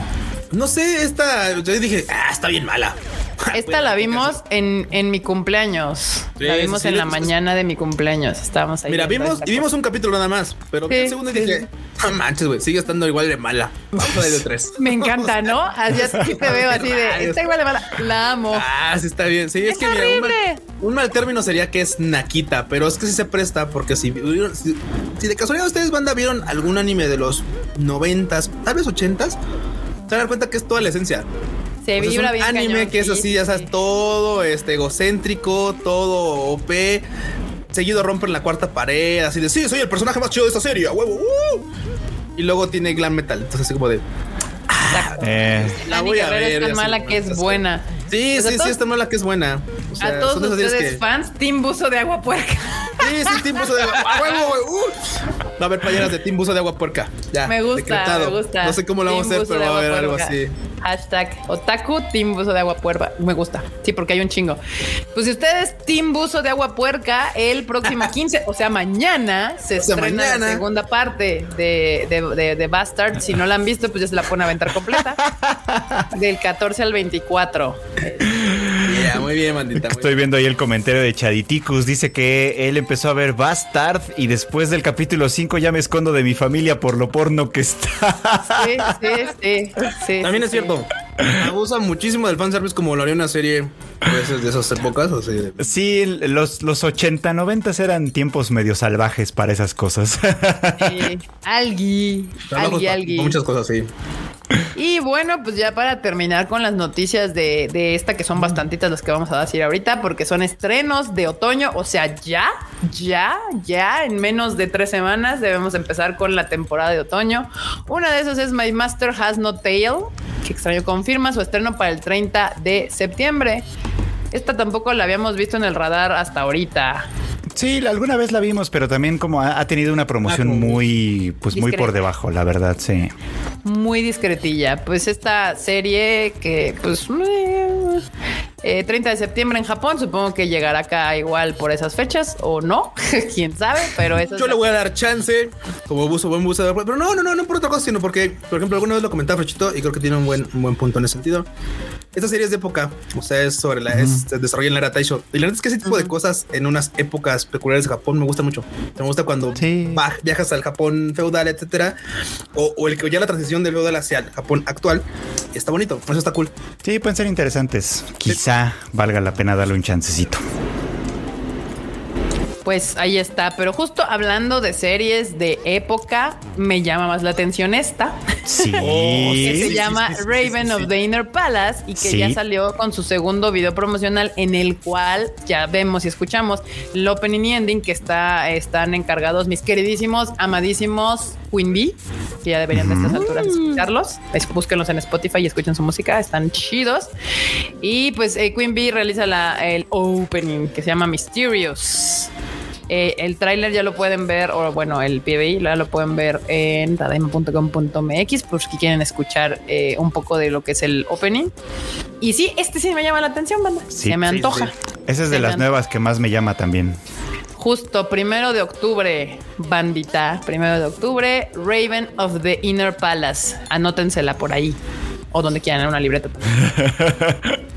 No sé, esta, yo dije, ah, está bien mala. Esta la vimos en, en mi cumpleaños. la vimos en la mañana de mi cumpleaños. Estábamos ahí. Mira, vimos y vimos un capítulo nada más, pero sí, el segundo dije, no manches, güey, sigue estando igual de mala. Vamos a de tres. Me encanta, ¿no? Así, te veo así de, está igual de mala. La amo. Ah, sí está bien. Sí, es, que mira, un mal, un mal, término sería que es naquita, pero es que sí se presta porque si, si, si de casualidad ustedes, banda, vieron algún anime de los noventas, tal vez ochentas, se dan cuenta que es toda la esencia. Se pues vibra es un anime que es así, ya sabes, todo este egocéntrico, todo OP. Seguido rompen la cuarta pared, así de sí, soy el personaje más chido de esta serie, huevo. Uh". Y luego tiene glam metal, entonces así como de. Ah, eh. La voy a ver. Es tan mala que es buena. Sí, sí, sí, es tan mala que es buena. O sea, a todos ustedes fans, Team Buzo de Agua Puerca. Sí, sí, Team Buzo de Agua Puerca. Uh. Va a haber playeras de Team Buzo de Agua Puerca. Ya, me gusta, decretado. me gusta. No sé cómo lo vamos a hacer, pero va a haber algo así. Hashtag Otaku Team Buzo de Agua Puerca. Me gusta. Sí, porque hay un chingo. Pues si ustedes Team Buzo de Agua Puerca, el próximo 15, o sea, mañana se o sea, estrena mañana. la segunda parte de, de, de, de, Bastard. Si no la han visto, pues ya se la pone a aventar completa. Del 14 al 24. Yeah, muy bien. Muy Estoy bien. viendo ahí el comentario de Chaditicus. Dice que él empezó a ver Bastard y después del capítulo 5 ya me escondo de mi familia por lo porno que está. Sí, sí, sí. sí También sí, es cierto. Abusa muchísimo del fanservice como lo haría una serie pues, de esas épocas. O sea. Sí, los, los 80, 90 eran tiempos medio salvajes para esas cosas. Sí. Algui. Algui, algui. Muchas cosas, sí. Y bueno, pues ya para terminar con las noticias de, de, esta, que son bastantitas las que vamos a decir ahorita, porque son estrenos de otoño, o sea, ya, ya, ya, en menos de tres semanas debemos empezar con la temporada de otoño. Una de esas es My Master Has No Tail, que extraño confirma su estreno para el 30 de septiembre. Esta tampoco la habíamos visto en el radar hasta ahorita. Sí, alguna vez la vimos, pero también como ha, ha tenido una promoción ah, muy, pues discreta. muy por debajo, la verdad, sí. Muy discretilla. Pues esta serie que, pues, eh, 30 de septiembre en Japón, supongo que llegará acá igual por esas fechas o no, quién sabe, pero eso. Yo le voy a dar chance como buzo, buen buzo, pero no, no, no, no por otra cosa, sino porque, por ejemplo, alguna vez lo comentaba Frechito y creo que tiene un buen, un buen punto en ese sentido. Esta serie es de época, o sea, es sobre la, uh -huh. es, se desarrolla en la era Taisho. Y la verdad es que ese tipo uh -huh. de cosas en unas épocas peculiares de Japón me gusta mucho. Me gusta cuando sí. viajas al Japón feudal, etcétera, o, o, el que ya la transición del feudal hacia el Japón actual. Está bonito, eso está cool. Sí, pueden ser interesantes. Quizá sí. valga la pena darle un chancecito. Pues ahí está, pero justo hablando de series de época, me llama más la atención esta. Sí. que se llama sí, sí, sí, Raven of the Inner Palace y que ya salió con su segundo video promocional en el cual ya vemos y escuchamos el opening y ending que está, están encargados mis queridísimos, amadísimos Queen Bee, que ya deberían de estas alturas escucharlos. Búsquenlos en Spotify y escuchen su música, están chidos. Y pues eh, Queen Bee realiza la, el opening que se llama Mysterious. Eh, el tráiler ya lo pueden ver, o bueno, el PBI ya lo pueden ver en tadaima.com.mx por si quieren escuchar eh, un poco de lo que es el opening. Y sí, este sí me llama la atención, banda. Sí, Se me antoja. Sí. Esa es de las nuevas que más me llama también. Justo, primero de octubre, bandita. Primero de octubre, Raven of the Inner Palace. Anótensela por ahí. O donde quieran, en una libreta.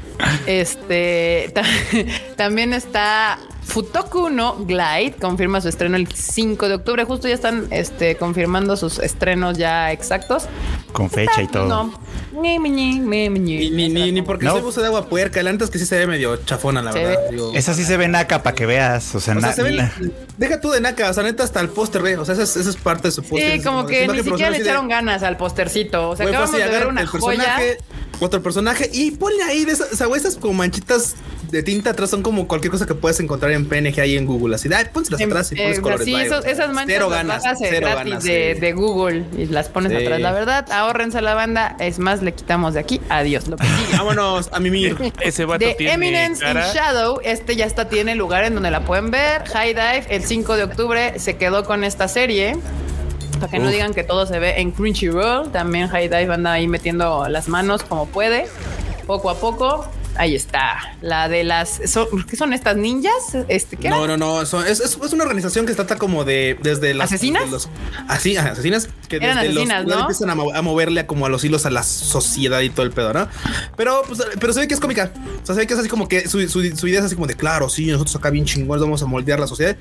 Este también está Futoku no Glide, confirma su estreno el 5 de octubre. Justo ya están este, confirmando sus estrenos ya exactos. Con fecha está, y todo. No, Ni, ni, ni, ni, ni. Ni, ni, ni, ni porque No. soy buzo de agua puerca. El antes que sí se ve medio chafona, la Se verdad. ve- Digo, Esa sí se ve naca para que veas. O sea, o sea, se ve. Deja tú de naca, o sea, neta, hasta el póster, ve. O sea, esa es, esa es parte de su póster. Sí, como de que ni siquiera le así de- echaron ganas al postercito. O sea, acabamos así, de ver una el joya. personaje, otro personaje y ponle ahí de esas, o sea, güey, esas como manchitas de tinta atrás son como cualquier cosa que puedes encontrar en PNG ahí en Google. Así, de, ay, pónselas Em, atrás y eh, pones colores. sí, esos- esas manchas Cero las ganas, bajas, eh, cero gratis ganas, de, sí. de Google y las pones Sí. atrás. La verdad, ahórrense la banda. Es más, le quitamos de aquí. Adiós. Lo que sigue. Vámonos a mimir. Ese vato The tiene Eminence cara. in Shadow, este ya está, tiene lugar en donde la pueden ver. High Dive, el 5 de octubre, se quedó con esta serie. Para que no Uf. digan que todo se ve en Crunchyroll. También High Dive anda ahí metiendo las manos como puede. Poco a poco. Ahí está. La de las. Son, ¿Qué son estas ninjas? Este, ¿qué No, era? no, no. son- es, una organización que trata como de desde las ¿Asesinas? desde los- así, asesinas que Eran desde asesinas, los ¿no? empiezan a, mo- a moverle a como a los hilos a la sociedad y todo el pedo, ¿no? Pero, pues, pero se ve que es cómica. O sea, se ve que es así como que su, su, su idea es así como de claro, sí, nosotros acá bien chingones vamos a moldear la sociedad.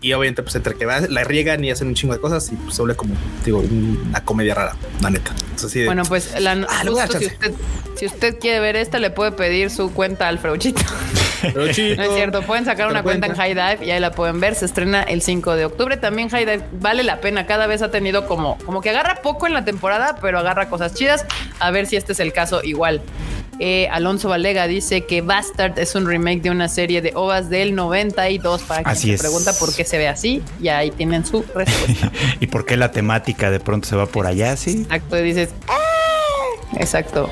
Y obviamente, pues entre que va, la riegan y hacen un chingo de cosas y pues, se vuelve como, digo, una comedia rara, la neta. Así de, Bueno, pues la, Ah, justo si, usted, si usted quiere ver esta, le puede pedir su cuenta al Freuchito. No es cierto, pueden sacar una cuenta en. High Dive y ahí la pueden ver. Se estrena el 5 de octubre. También High Dive vale la pena. Cada vez ha tenido como, como que agarra poco en la temporada, pero agarra cosas chidas. A ver si este es el caso igual. Eh, Alonso Valega dice que Bastard es un remake de una serie de OVAs del 92. Para quien Así se es. pregunta por qué se ve así, y ahí tienen su respuesta. ¿Y por qué la temática de pronto se va por allá? Sí. Exacto, y dices. "Ah". Exacto.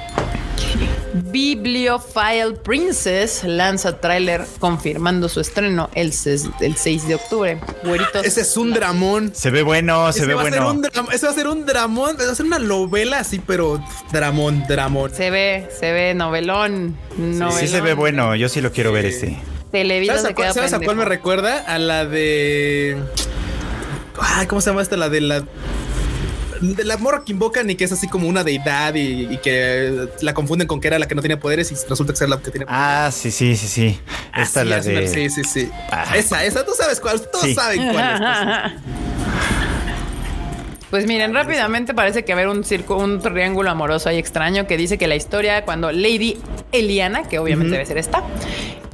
Bibliophile Princess lanza tráiler confirmando su estreno el, ses- el 6 de octubre. Güeritos. Ese es un dramón. Se ve bueno, se Ese ve va a ser bueno. un ese va a ser un dramón, va a ser una novela así, pero dramón, dramón. Se ve, se ve novelón. novelón. Sí se ve bueno, yo sí lo quiero ver Sí. este. Televisa ¿Sabes, a cuál, sabes a cuál me recuerda? A la de. Ay, ¿cómo se llama esta? La de la. De la morra que invocan y que es así como una deidad y, y que la confunden con que era la que no tenía poderes y resulta ser la que tiene poderes. Ah, sí, sí, sí, sí. Esta es la Así, de. Sí, sí, sí. Ah. Esa, esa, tú sabes cuál. Todos Sí. saben cuál es. pues. Miren, rápidamente parece que haber un circo, un triángulo amoroso ahí extraño que dice que la historia cuando Lady Eliana, que obviamente debe ser esta,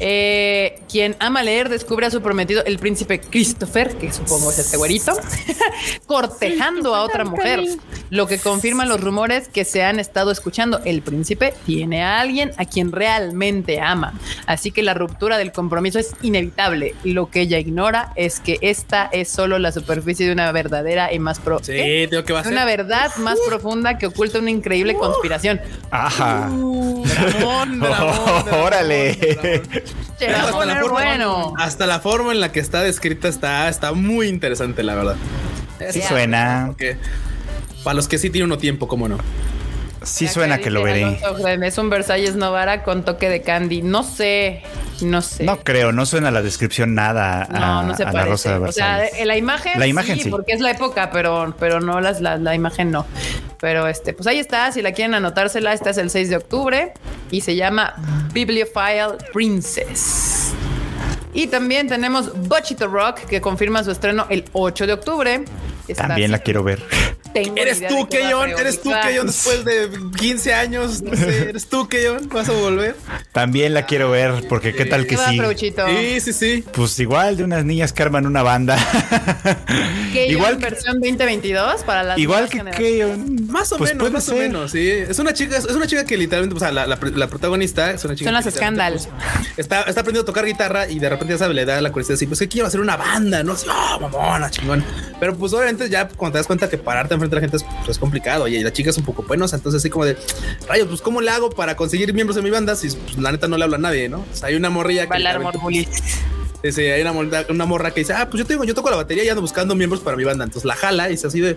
eh, quien ama leer descubre a su prometido, el príncipe Christopher, que supongo es este güerito, cortejando a otra mujer, lo que confirma los rumores que se han estado escuchando. El príncipe tiene a alguien a quien realmente ama, así que la ruptura del compromiso es inevitable. Lo que ella ignora es que esta es solo la superficie de una verdadera y más pro Sí, ¿qué? tengo que va a de ser. una verdad más profunda que oculta una increíble conspiración. Ajá. Dramón, dramón, Órale. Hasta la forma- bueno. Hasta la forma en la que está descrita está, está muy interesante, la verdad. Sí suena. Porque para los que sí tienen uno tiempo, cómo no. Sí Acá suena que lo veré. Es un Versalles Novara con toque de candy. No sé, no sé. No creo, no suena la descripción nada a, No, no se a la parece. Rosa de o sea, Versalles. la imagen, La imagen sí. porque es la época, pero, pero no las, la, la imagen no. Pero este, pues ahí está. Si la quieren anotársela, esta es el 6 de octubre y se llama Bibliophile Princess. Y también tenemos Bochito Rock, que confirma su estreno el 8 de octubre. Está- También la quiero ver. Tengo Eres idea tú, Keyon. Eres tú. Keyon, después de 15 años. No sé, eres tú, Keyon. Vas a volver. También la quiero ver, porque qué tal ¿Qué que sí. Sí, sí, sí. Pues igual de unas niñas que arman una banda. Igual que, versión 2022 para las igual que. Keyon. Más o Pues menos, más o menos, sí. Es una chica, es una chica que literalmente, o sea, la, la- la protagonista es una chica. Son las pues, está, está aprendiendo a tocar guitarra y de repente ya sabe, le da la curiosidad así, pues que quiero hacer una banda, ¿no? Así, oh, mamona, chingón. Pero pues obviamente ya cuando te das cuenta que pararte enfrente de la gente es, pues, es complicado y la chica es un poco penosa, entonces así como de, rayos, pues ¿cómo le hago para conseguir miembros de mi banda si pues, la neta no le habla a nadie, ¿no? O sea, hay una morrilla que... Bailar. Sí, sí, hay una, morra- una morra que dice, ah, pues yo tengo, yo toco la batería y ando buscando miembros para mi banda. Entonces la jala y se así de,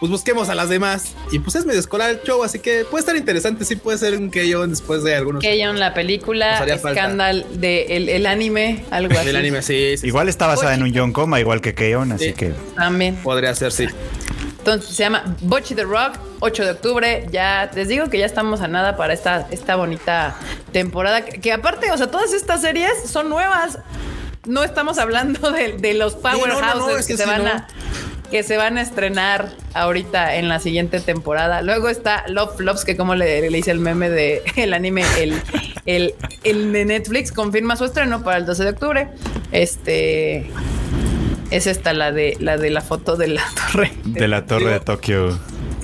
pues busquemos a las demás. Y pues es medio escolar el show, así que puede estar interesante. Sí, puede ser un Keyon después de algunos Keyon, la película. Scandal de el, el anime, algo así. del anime. Sí, sí, Igual está basada en un John Coma, igual que Keyon, así Sí. que También. podría ser, sí. Entonces se llama Bochy the Rock, 8 de octubre. Ya les digo que ya estamos a nada para esta, esta bonita temporada. Que, que aparte, o sea, todas estas series son nuevas. No estamos hablando de, de los powerhouses no, no, es que que se sí, van a. que se van a estrenar ahorita en la siguiente temporada. Luego está Love Flops, que como le, le hice el meme de el anime, el, el, el de Netflix, confirma su estreno para el 12 de octubre. Este es esta la de la de la foto de la torre. De la torre de Tokio.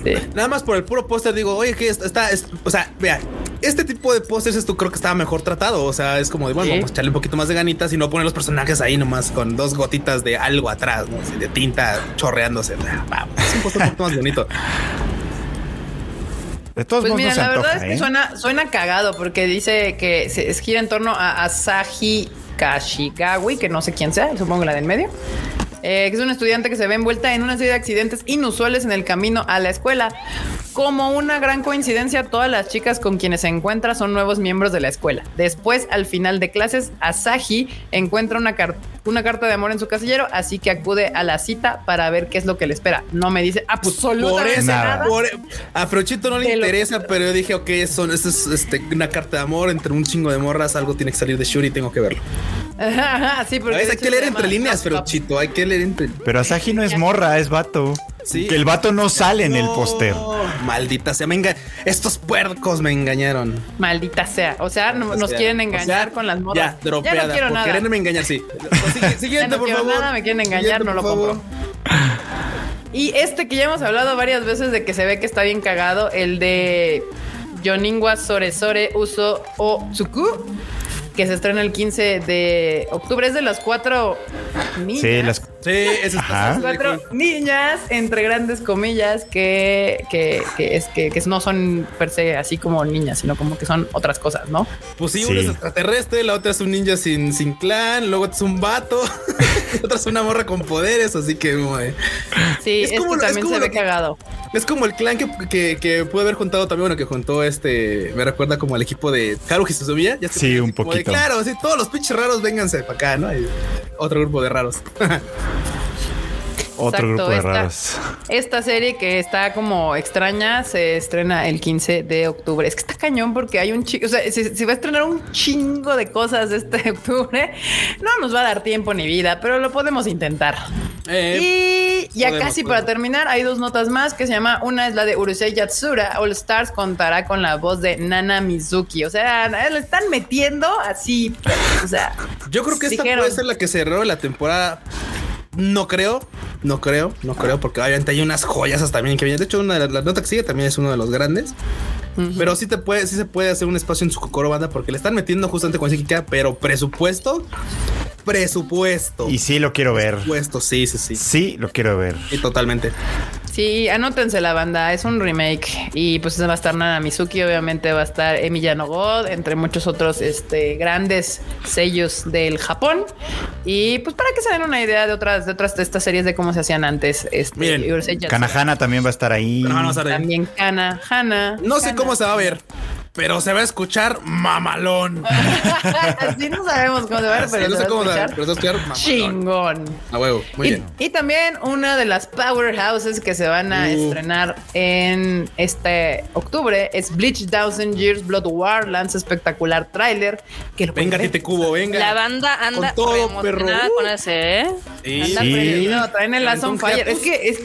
Sí. Nada más por el puro póster digo, oye, que está, es- o sea, vea, este tipo de pósters esto creo que estaba mejor tratado. O sea, es como de, bueno, Sí. vamos a echarle un poquito más de ganitas y no poner los personajes ahí nomás con dos gotitas de algo atrás, ¿no? Así de tinta chorreándose. Vamos, es un póster un poquito más bonito. De todos Pues modos mira, no se la antoja, verdad es que ¿eh? suena, suena cagado porque dice que se es- gira en torno a Asahi Kashigawi, que no sé quién sea, supongo la del medio. Eh, es una estudiante que se ve envuelta en una serie de accidentes inusuales en el camino a la escuela. Como una gran coincidencia, todas las chicas con quienes se encuentra son nuevos miembros de la escuela. Después, al final de clases, Asahi encuentra una, car- una carta de amor en su casillero, así que acude a la cita para ver qué es lo que le espera. No me dice Por absolutamente eso, Nada. por- a Frochito no le lo- interesa, pero yo dije, ok, son, esto es este, una carta de amor entre un chingo de morras, algo tiene que salir de Shuri, tengo que verlo. sí, porque hay que leer entre líneas. Frochito, hay que leer entre... Pero Asahi no es morra, es vato. Sí. Que el vato no sale en el póster. Maldita sea, me enga- estos puercos me engañaron. Maldita sea. O sea, no- O nos sea, quieren o engañar sea, con las modas. Ya, dropeada. ya no quiero nada. quererme engañar, sí. Sigue- Siguiente, Ya no por quiero favor. nada, me quieren engañar, no lo favor. compro. Y este que ya hemos hablado varias veces de que se ve que está bien cagado, el de Yoninwa Sore Sore Uso Otsuku, que se estrena el 15 de octubre. Es de las cuatro niñas. Sí, las Sí. Cuatro niñas, entre grandes comillas, que, que, que es que, que no son per se así como niñas, sino como que son otras cosas, ¿no? Pues sí, Sí. una es extraterrestre, la otra es un ninja sin, sin clan, luego es un vato, otra es una morra con poderes, así que de- Sí, Es como- es se ve que- cagado. es como el clan que, que, que puede haber juntado también, bueno, que juntó este, me recuerda como al equipo de Haruhi Suzumiya. Ya Sí, un poquito. Claro, sí, todos los pinches raros vénganse para acá, ¿no? Y otro grupo de raros. otro Exacto, grupo de esta- raros. Esta serie que está como extraña se estrena el 15 de octubre. Es que está cañón porque hay un chico, o sea, se, se va a estrenar un chingo de cosas este octubre. No nos va a dar tiempo ni vida, pero lo podemos intentar. Eh, y ya podemos, casi podemos. para terminar, hay dos notas más que se llama, una es la de Urusei Yatsura, All Stars contará con la voz de Nana Mizuki. O sea, le están metiendo así, o sea, Yo creo que esta dijeron, puede ser la que cerró la temporada. No creo, no creo, no creo, porque obviamente hay unas joyas también que vienen. De hecho, una de las, la nota que sigue también es uno de los grandes. Pero sí te puede, sí se puede hacer un espacio en su Kokoro banda porque le están metiendo justamente con psíquica, pero presupuesto, presupuesto. Y sí lo quiero ver. Presupuesto, sí, sí, sí. Sí lo quiero ver. Y totalmente. Sí, anótense la banda, es un remake y pues va a estar Nana Mizuki, obviamente va a estar Emi God, entre muchos otros este, grandes sellos del Japón y pues para que se den una idea de otras de otras de estas series de cómo se hacían antes. Este, Miren. Kanahana también va a estar ahí. También Kana, Hana. No sé cómo se va a ver, pero se va a escuchar mamalón. Así no sabemos cómo se va a ver, pero no se sé va a cómo se va ver, escuchar pero se va a escuchar mamalón. chingón. A huevo, muy y, bien. y también una de las powerhouses que se van a Uh. estrenar en este octubre es Bleach Thousand Years Blood War. Lanza espectacular tráiler. Que lo Venga, Tite Cubo, venga. La banda anda Con todo, perro. con ese, ¿eh? Sí. Anda Sí. prendido, traen el Last on Fire. Es que es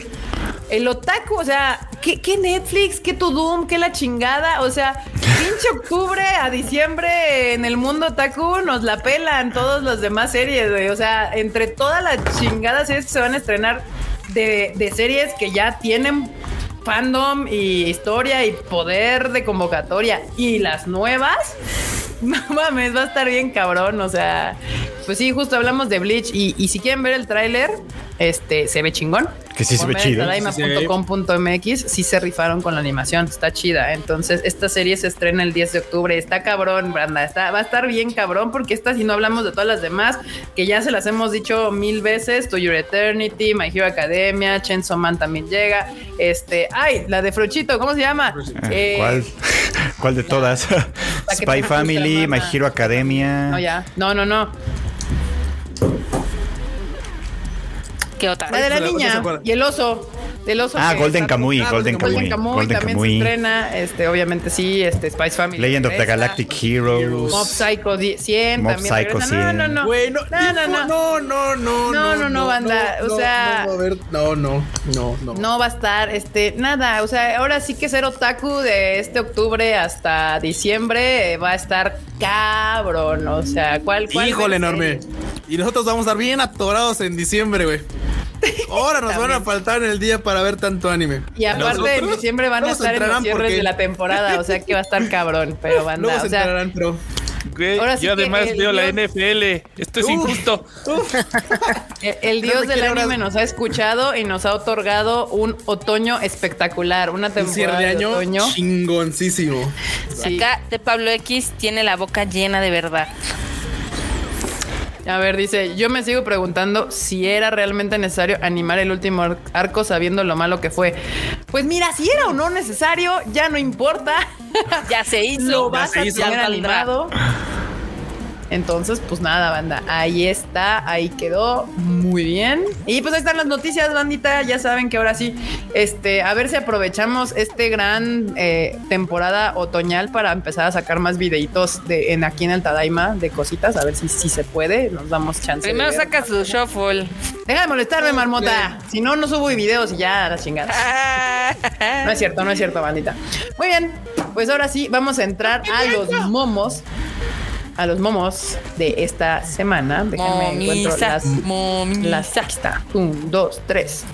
el otaku, o sea, ¿qué, Netflix? ¿Qué Tudum? ¿Qué la chingada? O sea, pinche octubre a diciembre en el mundo otaku nos la pelan todos los demás series, güey. O sea, entre todas las chingadas series que se van a estrenar de, de series que ya tienen fandom y historia y poder de convocatoria y las nuevas. No mames, va a estar bien cabrón. O sea, pues sí, justo hablamos de Bleach. Y, y si quieren ver el tráiler, este se ve chingón. Que sí se ve chido. Tadaima.com.mx sí se rifaron con la animación. Está chida. Entonces, esta serie se estrena el 10 de octubre. Está cabrón, Branda. Está, va a estar bien cabrón porque esta, si no hablamos de todas las demás, que ya se las hemos dicho mil veces: To Your Eternity, My Hero Academia, Chainsaw Man también llega. Este, ay, la de Frochito, ¿cómo se llama? Eh, ¿Cuál? ¿Cuál de todas? Spy Family, My. Hero Academia. No, ya. No, no, no. ¿Qué otra? La de la niña y el oso. del oso. Ah, que Golden Kamuy, Ah, Golden Golden Golden Kamuy. Kamuy Golden también Kamuy. se estrena. Este, obviamente sí, este Spice Family. Legend of the. Galactic Heroes. Mob Psycho 10 100 Mob también Psycho regresa. No, 100. no, no. No, No, no, no. no, no, no, No, no, no, banda, o sea- no, a ver, no, no, no, no. No va a estar, este, nada, o sea, ahora sí que ser otaku de este octubre hasta diciembre eh, va a estar cabrón, o sea, ¿cuál? cuál Híjole, enorme. Y nosotros vamos a estar bien atorados en diciembre, güey. Ahora nos van a faltar en el día para ver tanto anime. Y aparte en diciembre van a estar en los cierres porque- de la temporada, o sea que va a estar cabrón, pero Luego se o sea, pero. Güey, Ahora sí yo además veo la NFL. Esto es Uf. injusto. el, dios del anime ahora- nos ha escuchado y nos ha otorgado un otoño espectacular, una temporada de otoño. chingoncísimo. Sí. Acá de Pablo X tiene la boca llena de verdad. A ver, dice, yo me sigo preguntando si era realmente necesario animar el último ar- arco sabiendo lo malo que fue. Pues mira, si era o no necesario, ya no importa. Ya se hizo. lo ya vas se a hizo, tener ya saldrá. animado. Entonces, pues nada, banda. Ahí está, ahí quedó muy bien. Y pues ahí están las noticias, bandita. Ya saben que ahora sí, este, a ver si aprovechamos este gran eh, temporada otoñal para empezar a sacar más videitos de en aquí en el Tadaima de cositas. A ver si, si se puede. Nos damos chance. de Primero ver. saca su shuffle. Deja de molestarme, marmota. Si no, no subo videos y ya, la chingada. No es cierto, no es cierto, bandita. Muy bien, pues ahora sí, vamos a entrar a los momos. A los momos de esta semana. Déjenme encuentro Momisa, las. momisa. Las aquí está. Un, dos, tres.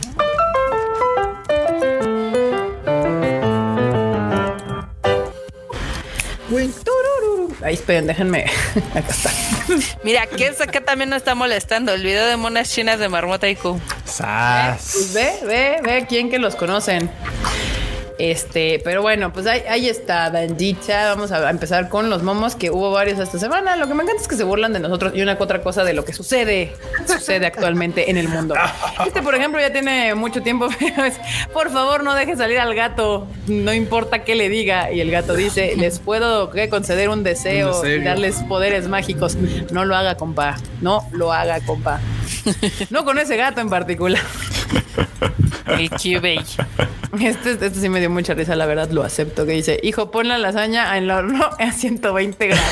Ahí esperen, déjenme. Acá está. Mira, que es acá también nos está molestando. El video de monas chinas de Marmota y Q. Pues Sas. ve, ve, ve quién que los conocen. Este, pero bueno, pues ahí, ahí está, bandita. Vamos a empezar con los momos que hubo varios esta semana. Lo que me encanta es que se burlan de nosotros y una que otra cosa de lo que sucede, sucede actualmente en el mundo. Este, por ejemplo, ya tiene mucho tiempo, pero es, por favor, no deje salir al gato, no importa qué le diga. Y el gato dice, les puedo ¿qué? conceder un deseo, Un deseo. y darles poderes mágicos. No lo haga, compa. No lo haga, compa. No con ese gato en particular. El QB. Este, este sí me dio mucha risa, la verdad lo acepto. Que dice, hijo, pon la lasaña en el horno a 120 grados.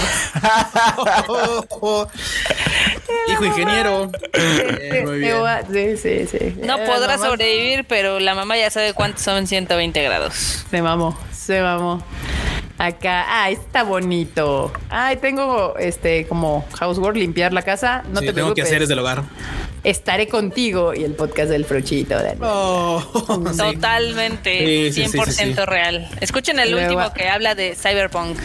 Hijo ingeniero. Eh, muy bien. Sí, sí, sí. No Eh, podrá mamá sobrevivir, pero la mamá ya sabe cuántos son 120 grados. Se mamó, se mamó. Acá, ah, está bonito. Ay, tengo este como housework, limpiar la casa. No Sí, te tengo que hacer es del hogar. Estaré contigo y el podcast del Fruchito. Dani. Oh. Totalmente, Sí, sí, sí, 100% sí, sí. real. Escuchen el Luego- último que habla de Cyberpunk.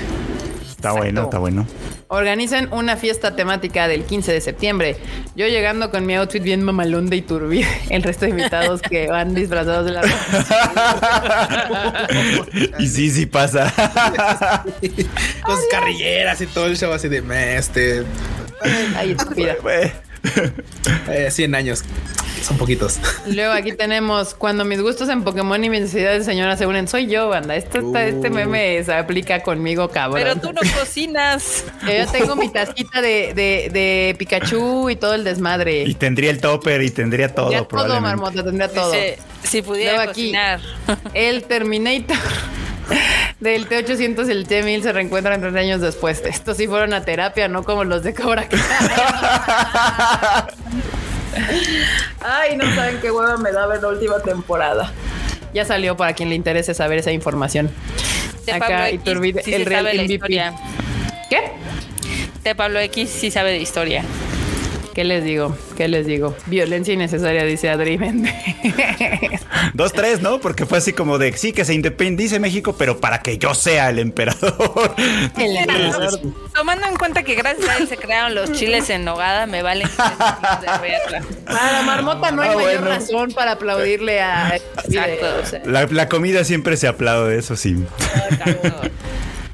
Está bueno, está bueno. Organizan una fiesta temática del 15 de septiembre. Yo llegando con mi outfit bien mamalón de Iturbide. El resto de invitados que van disfrazados de la y sí, sí pasa. Con sus carrilleras y todo el show así de "Meh, este. Ay, estúpida. Eh, 100 años. Son poquitos. Luego aquí tenemos cuando mis gustos en Pokémon y mis necesidades de señora se unen. Soy yo, banda. Esto está- este Uh. meme se aplica conmigo, cabrón. Pero tú no cocinas. Yo ya tengo mi tacita de, de, de Pikachu y todo el desmadre. Y tendría el topper y tendría todo, Tendría todo, marmota, tendría todo. Dice, si pudiera Luego aquí. cocinar. El Terminator del T800 y el T1000 se reencuentran 30 años después. Estos sí fueron a terapia, no como los de Cobra Kai. Ay, no saben qué hueva me da ver la última temporada. Ya salió para quien le interese saber esa información. De Acá Pablo X, Iturbide, sí el real MVP. historia. ¿Qué? De Pablo X sí sabe de historia. ¿Qué les digo? ¿Qué les digo? Violencia innecesaria, dice Adri Méndez. Dos, tres, ¿no? Porque fue así como de sí que se independice México, pero para que yo sea el emperador. El emperador. Tomando en cuenta que gracias a él se crearon los chiles en nogada, me valen tres kilos de verla. Para Marmota no hay Ah, mayor bueno. razón para aplaudirle a Exacto. o sea, La, la comida siempre se aplaude, eso sí. Exacto.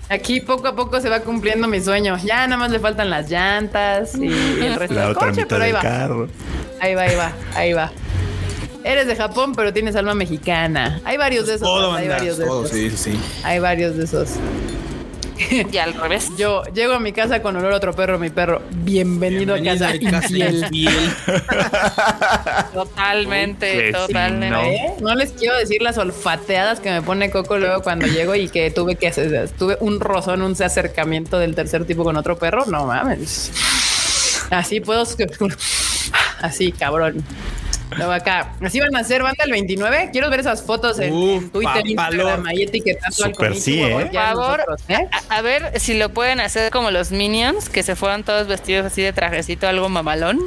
Aquí poco a poco se va cumpliendo mi sueño. Ya nada más le faltan las llantas y el resto La del otra coche, mitad pero ahí del va. carro. Ahí va, ahí va, ahí va. Eres de Japón, pero tienes alma mexicana. Hay varios de esos. Todo, hay varios de todo, esos. sí, sí. Hay varios de esos. Y al revés. Yo llego a mi casa con olor a otro perro, mi perro. Bienvenido, a casa. infiel. Totalmente, totalmente. no. ¿Eh? No les quiero decir las olfateadas que me pone Coco luego cuando llego y que tuve que hacer, tuve un rozón, un acercamiento del tercer tipo con otro perro. No mames. Así puedo. Así, cabrón. Luego acá, así van a hacer banda el 29. Quiero ver esas fotos en, Uf, en Twitter. Instagram, ahí etiquetando al sí, ¿eh? Por favor. ¿eh? A, a ver si lo pueden hacer como los Minions, que se fueron todos vestidos así de trajecito, algo mamalón.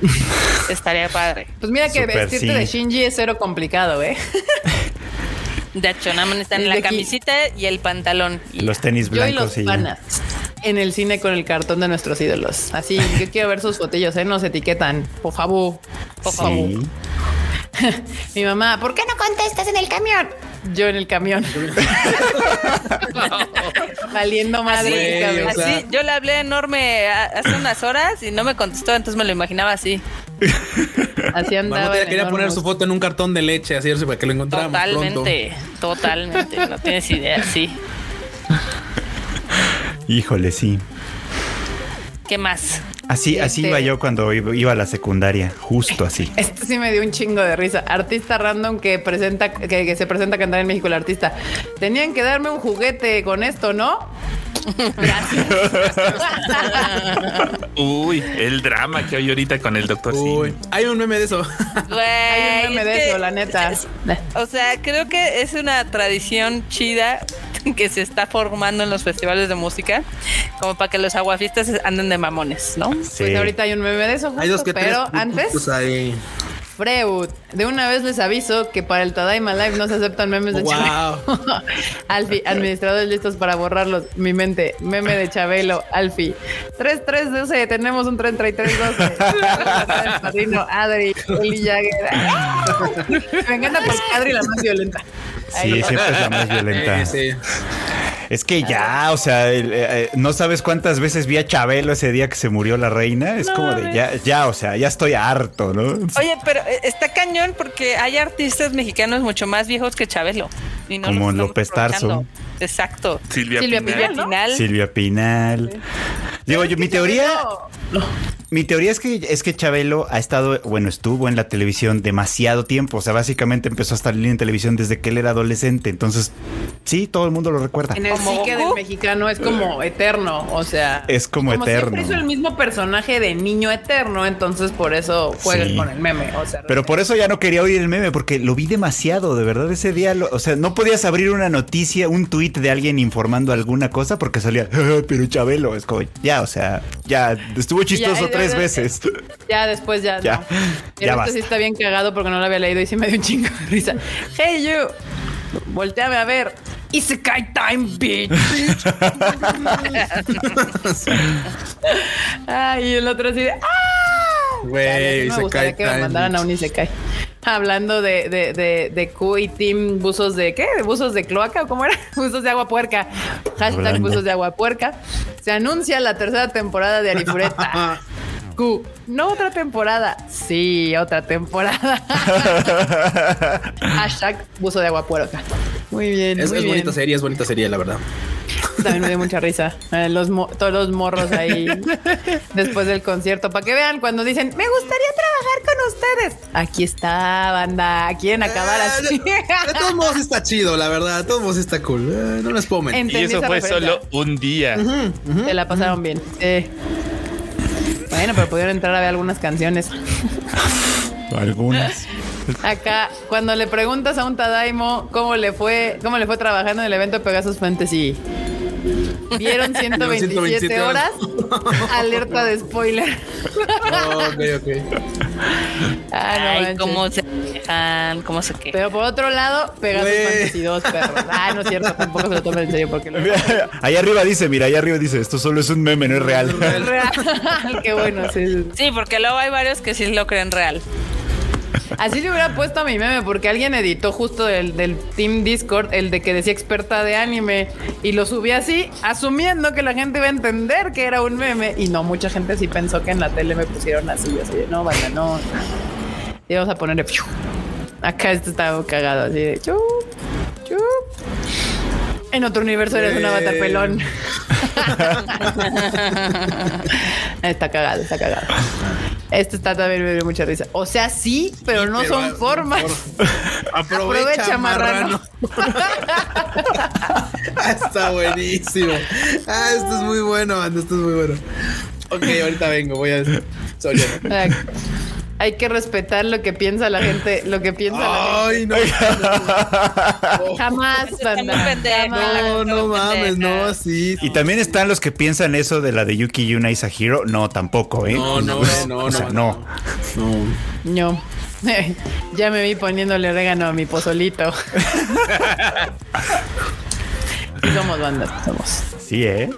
Estaría padre. Pues mira que Súper vestirte sí. de Shinji es cero complicado, ¿eh? De hecho, nada más están Desde la aquí. camisita y el pantalón. Y Los tenis Yo y blancos los y panas en el cine con el cartón de nuestros ídolos. Así, yo quiero ver sus fotillos, ¿eh? Nos etiquetan. Por favor. Por favor. Sí. Mi mamá, ¿por qué no contestas en el camión? Yo en el camión. Valiendo madre. Cabrón. o sea- Así, yo le hablé enorme hace unas horas y no me contestó, entonces me lo imaginaba así. Así andaba. El quería poner su foto en un cartón de leche, así para que lo encontráramos pronto. Totalmente, totalmente. No tienes idea, sí. Híjole, sí. ¿Qué más? Así, así Este- iba yo cuando iba iba a la secundaria, justo así. Esto sí me dio un chingo de risa. Artista random que presenta, que, que se presenta a cantar en México el artista. Tenían que darme un juguete con esto, ¿no? Uy, el drama que hay ahorita con el doctor Uy, hay un meme de eso. Hay un meme de que- eso, la neta. O sea, creo que es una tradición chida que se está formando en los festivales de música, como para que los aguafistas anden de mamones, ¿no? Sí. Pues ahorita hay un meme de eso, hay dos que pero antes, ahí. Freud, de una vez les aviso que para el Tadaima Live no se aceptan memes de Wow. Chabelo. Alfi, administradores listos para borrarlos. Mi mente, meme de Chabelo, Alfi. 3312, tenemos un 3312. Padrino, Adri, Eli Jagger. Me encanta porque Adri la más violenta. Sí, siempre es la más violenta. Sí, sí. Es que ya, o sea, el- eh, eh, no sabes cuántas veces vi a Chabelo ese día que se murió la reina. Es como de ya, ya, o sea, ya estoy harto, ¿no? Oye, pero eh, está cañón porque hay artistas mexicanos mucho más viejos que Chabelo. Y no Como López Tarso. Exacto. Silvia, Silvia Pinal. Pinal. Silvia Pinal. Digo, yo, mi teoría, mi teoría es que es que Chabelo ha estado, bueno, estuvo en la televisión demasiado tiempo. O sea, básicamente empezó a salir en televisión desde que él era adolescente. Entonces, sí, todo el mundo lo recuerda. En el psique del mexicano es como eterno, o sea. Es como eterno. Siempre hizo el mismo personaje de niño eterno, entonces por eso juegas Sí. con el meme. O sea, Pero por eso ya no quería oír el meme, porque lo vi demasiado, de verdad, ese día. lo- o sea, no podías abrir una noticia, un tweet de alguien informando alguna cosa porque salía, "Ah, pero Chabelo, es como, ya, o sea, ya, estuvo chistoso Ya, tres ya, veces. Ya después ya. Ya. no. Ya Pero esto basta. sí está bien cagado porque no lo había leído y sí me dio un chingo de risa. Hey you, volteame a ver. Isekai time, bitch. Ay, y el otro así de ¡Ah! Güey, Chale, sí se me gustaría cae que me mandaran a un Isekai. Hablando de, de, de, de Q y Team buzos de qué? ¿De buzos de cloaca o cómo era? Buzos de agua puerca. Hashtag Hablando. buzos de agua puerca. Se anuncia la tercera temporada de Arifureta. Q, no otra temporada. Sí, otra temporada. Hashtag buzo de agua puerca. Muy bien. Es, muy es bien. bonita serie, es bonita serie, la verdad. También me dio mucha risa. Eh, los mo- todos los morros ahí después del concierto. Para que vean cuando dicen, me gustaría trabajar con ustedes. Aquí está, banda. Quieren acabar Eh, así. De, de todos modos está chido, la verdad. De todos modos está cool. Eh, no les puedo mentir. Y eso fue referencia. solo un día. Se la pasaron bien. Sí. Bueno, pero pudieron entrar a ver algunas canciones. Algunas. Acá, cuando le preguntas a un Tadaimo cómo le fue, cómo le fue trabajando en el evento de Pegasus Fantasy. ¿Vieron 127, 127 horas? Alerta de spoiler. Oh, ok, ok. Ah, no Ay, manches. cómo se quejan, cómo se quejan. Pero por otro lado, Pegasus. Fantasy 2, perro. Ah, no es cierto, tampoco se lo tomen en serio porque lo Allá arriba dice, mira, allá arriba dice, esto solo es un meme, no es real. es real. Qué bueno, sí, sí. Sí, porque luego hay varios que sí lo creen real. Así le hubiera puesto a mi meme porque alguien editó justo del, del Team Discord el de que decía experta de anime y lo subí así, asumiendo que la gente iba a entender que era un meme y no, mucha gente sí pensó que en la tele me pusieron así, yo así, de, no, vaya, no. Y vamos a ponerle. Acá esto está cagado así de chup, chup. En otro universo eres un avatar Eh. pelón. está cagado, está cagado. Esto está también me dio mucha risa. O sea, sí, pero no Pero, son formas. Aprovecha, Aprovecha, marrano. Está buenísimo. Ah, esto es muy bueno, Ando, esto es muy bueno. Ok, ahorita vengo, voy a decir. Sorry. Ay, Hay que respetar lo que piensa la gente, lo que piensa la Ay, no. gente. Jamás, Está muy banda. jamás. No, no mames, no, sí. Y también están los que piensan eso de la de Yuki Yuna is a Hero. No, tampoco, ¿eh? No, no, Pues, no, o sea, no, no. No. No. ya me vi poniéndole orégano a mi pozolito. Somos bandas, somos. Sí, ¿eh?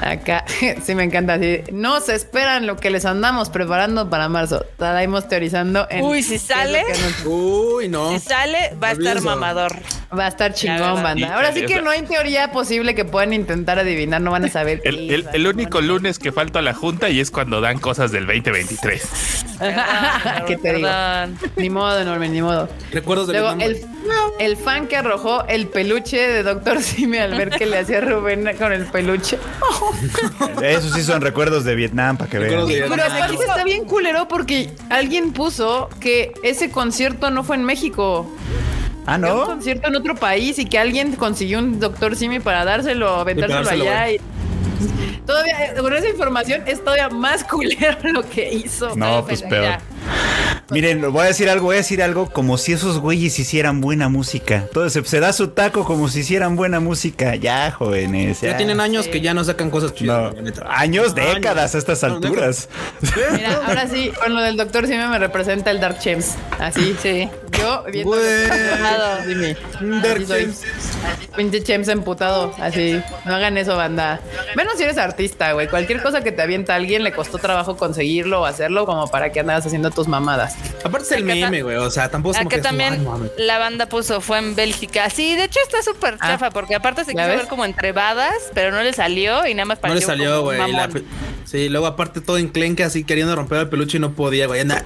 Acá, sí me encanta así. No se esperan lo que les andamos preparando para marzo. Estaremos teorizando en. Uy, si sale. nos- Uy, no. Si sale, va a estar mamador. Va a estar La chingón, verdad. banda. Ahora sí que no hay teoría posible que puedan intentar adivinar, no van a saber. qué El, es, único lunes que falta a la junta y es cuando dan cosas del 2023. ¿Qué te digo? Ni modo, enorme, ni modo. Recuerdos de Luego, Vietnam. el, el fan que arrojó el peluche de Doctor Simi al ver que le hacía Rubén con el peluche. Esos sí son recuerdos de Vietnam, para que vean. Pero aparte está bien culero porque alguien puso que ese concierto no fue en México. Ah, Fue un ¿no? concierto en otro país y que alguien consiguió un Doctor Simi para dárselo, aventárselo allá. Y... Todavía, eh, con esa información es todavía más culero lo que hizo. No, pues Ya. Peor. Miren, voy a decir algo, voy a decir algo como si esos güeyes hicieran buena música. Todo se, da su taco como si hicieran buena música. Ya, jóvenes. Ya tienen años que ya no sacan cosas No, chidas, neta. años, décadas a estas No, alturas. Mira, ahora sí, con lo del Doctor Simi me representa el Dark James. Así, sí. Yo viendo. Dark Simi. Dark. James. Pinche James emputado, así. No hagan eso, banda. Menos si eres artista, güey. Cualquier cosa que te avienta alguien le costó trabajo conseguirlo o hacerlo como para que andas haciendo tus mamadas. Aparte es el meme, güey. O sea, tampoco es como Acá que es como, también ay, mames. la banda puso, fue en Bélgica. Sí, de hecho está súper Ah. chafa, porque aparte se ¿Ya quiso ves? ver como entrevadas, pero no le salió y nada más No le pareció salió, güey. Sí, luego aparte todo enclenque así queriendo romper el peluche y no podía, güey. Anda.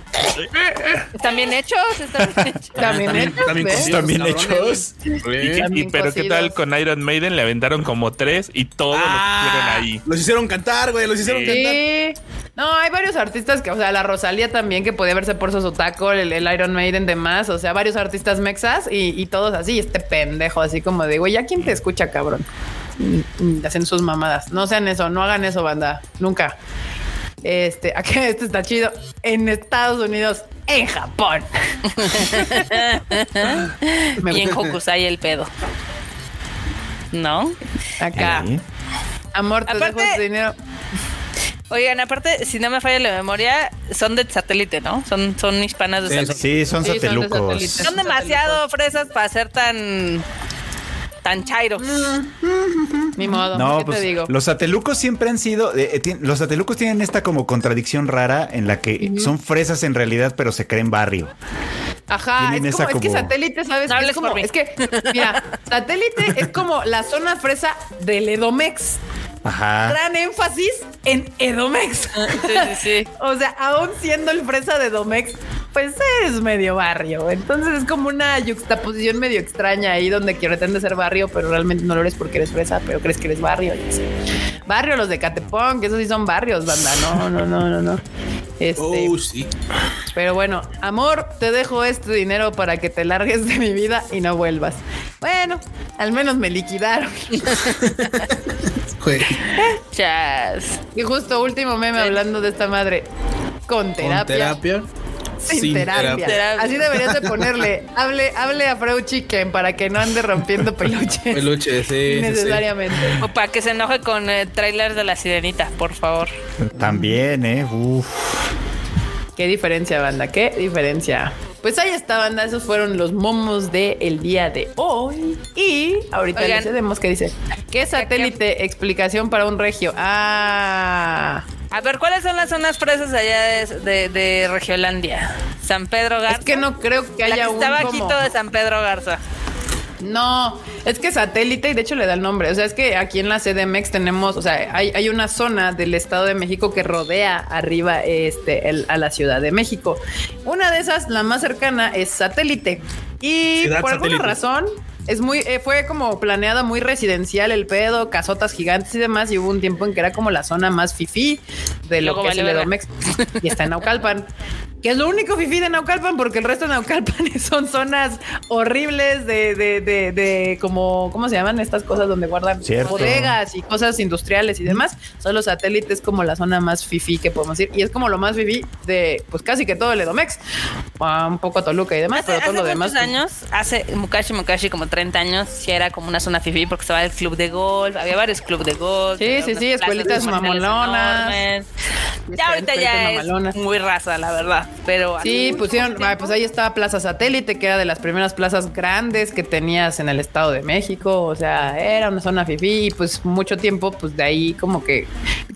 Están bien hechos, están bien hechos. También hechos, también Están bien hechos. Y, y- También pero qué tal con Iron Maiden le aventaron como tres y todos los pusieron Ah, ahí. Los hicieron cantar, güey. Los hicieron Sí. cantar. No, hay varios artistas que, o sea, la Rosalía también, que podía verse por su taco, el, el Iron Maiden demás, o sea, varios artistas mexas y, y todos así, este pendejo, así como de, güey, ¿ya quién te escucha, cabrón? Y- hacen sus mamadas. No sean eso, no hagan eso, banda, nunca. Este, acá este está chido. En Estados Unidos, en Japón. Me y en gusta. Hokusai el pedo. ¿No? Acá. Sí. Amor, te Aparte- dejo este dinero. Oigan, aparte, si no me falla la memoria, son de satélite, ¿no? Son, son hispanas de Sí, satélite. Sí, son Sí, son de satelucos. Son demasiado fresas para ser tan tan chairos. Ni modo. No, ¿Qué pues te digo? los satelucos siempre han sido. eh, eh, los satelucos tienen esta como contradicción rara en la que son fresas en realidad, pero se creen barrio. Ajá, Tienen es, como, esa es que como- satélite, ¿sabes? No es como, por mí. es que, mira, satélite es como la zona fresa del Edomex. Ajá. Gran énfasis en Edomex. Sí, sí, sí. O sea, aún siendo el fresa de Edomex, pues es medio barrio. Entonces es como una yuxtaposición medio extraña ahí donde que pretende ser barrio, pero realmente no lo eres porque eres fresa, pero crees que eres barrio. Barrio los de Catepón, que esos sí son barrios, banda. No, no, no, no, no. Este, Oh, sí. pero bueno, amor, te dejo este dinero para que te largues de mi vida y no vuelvas. Bueno, al menos me liquidaron. Güey. Chas. Y justo último meme hablando de esta madre. Con terapia. Con terapia. Sin, terapia. terapia. Así deberías de ponerle. Hable, hable a Freud Chicken para que no ande rompiendo peluches. Peluche, sí, sí, sí. Innecesariamente. O para que se enoje con eh, trailers de la sirenita, por favor. También, ¿eh? Uf. Qué diferencia, banda. Qué diferencia. Pues ahí está, banda. Esos fueron los momos del día de hoy. Y ahorita Oigan. les cedemos que dice. ¿Qué satélite? Explicación para un regio. Ah. A ver, ¿cuáles son las zonas fresas allá de, de, de Regiolandia? San Pedro Garza. Es que no creo que La haya un está como- bajito de San Pedro Garza. No, es que satélite y de hecho le da el nombre. O sea, es que aquí en la CDMX tenemos, o sea, hay, hay una zona del Estado de México que rodea arriba este, el- a la Ciudad de México. Una de esas, la más cercana, es satélite. Y Ciudad por alguna satélite. razón, es muy, eh, fue como planeada muy residencial el pedo, casotas gigantes y demás. Y hubo un tiempo en que era como la zona más fifí de lo Luego que es el Edomex y está en Naucalpan. Que es lo único fifí de Naucalpan, porque el resto de Naucalpan son zonas horribles de, de, de, de como, ¿cómo se llaman estas cosas donde guardan Cierto. bodegas y cosas industriales y demás? Son los satélites como la zona más fifí que podemos decir. Y es como lo más fifí de, pues casi que todo el Edomex. Ah, Un poco a Toluca y demás, Hace, pero todo hace lo demás. muchos pues, años, hace Mukashi Mukashi como 30 años, sí era como una zona fifi porque estaba el club de golf, había varios clubes de golf. Sí, sí, sí, escuelitas mamalonas. Ya ahorita ya es mamalonas. muy raza, la verdad, pero Sí, pusieron, pues ahí estaba Plaza Satélite, que era de las primeras plazas grandes que tenías en el Estado de México. O sea, era una zona fifí y pues mucho tiempo, pues de ahí como que...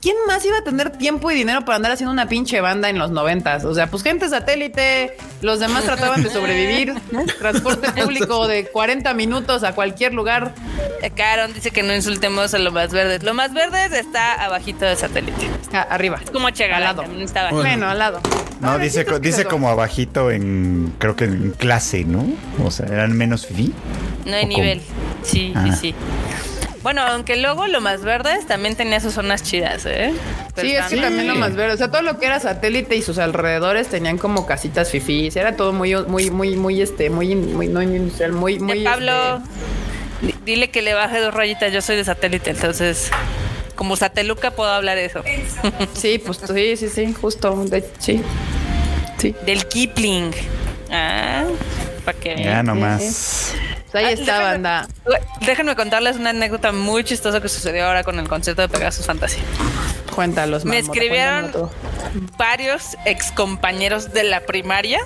¿Quién más iba a tener tiempo y dinero para andar haciendo una pinche banda en los noventas? O sea, pues gente satélite, los demás trataban de sobrevivir. Transporte público de 40 minutos a cualquier lugar. Eh, Caron dice que no insultemos a lo más verdes. Lo más verdes está abajito del satélite. Ah, arriba. Es como Chegalá, Al lado. está. Bueno. Bueno, al lado. No, dice, dice como abajito en, creo que en clase, ¿no? O sea, eran menos fifí. No hay nivel. Sí, sí, Ah. sí. Bueno, aunque luego lo más verdes también tenía sus zonas chidas, ¿eh? Pero Sí, es que también- también lo más verde. O sea, todo lo que era satélite y sus alrededores tenían como casitas fifís. Era todo muy, muy, muy, muy, este, muy, muy, no industrial, muy, muy. De Pablo, este, di- dile que le baje dos rayitas. Yo soy de satélite, entonces, como sateluca, puedo hablar de eso. sí, pues sí, sí, sí, justo. de- sí. Sí. Del Kipling. Ah, para que Ya nomás. Pues ahí Ah, está, déjame- banda. Déjenme contarles una anécdota muy chistosa que sucedió ahora con el concierto de Pegasus Fantasy. Cuéntalos, Me escribieron varios ex compañeros de la primaria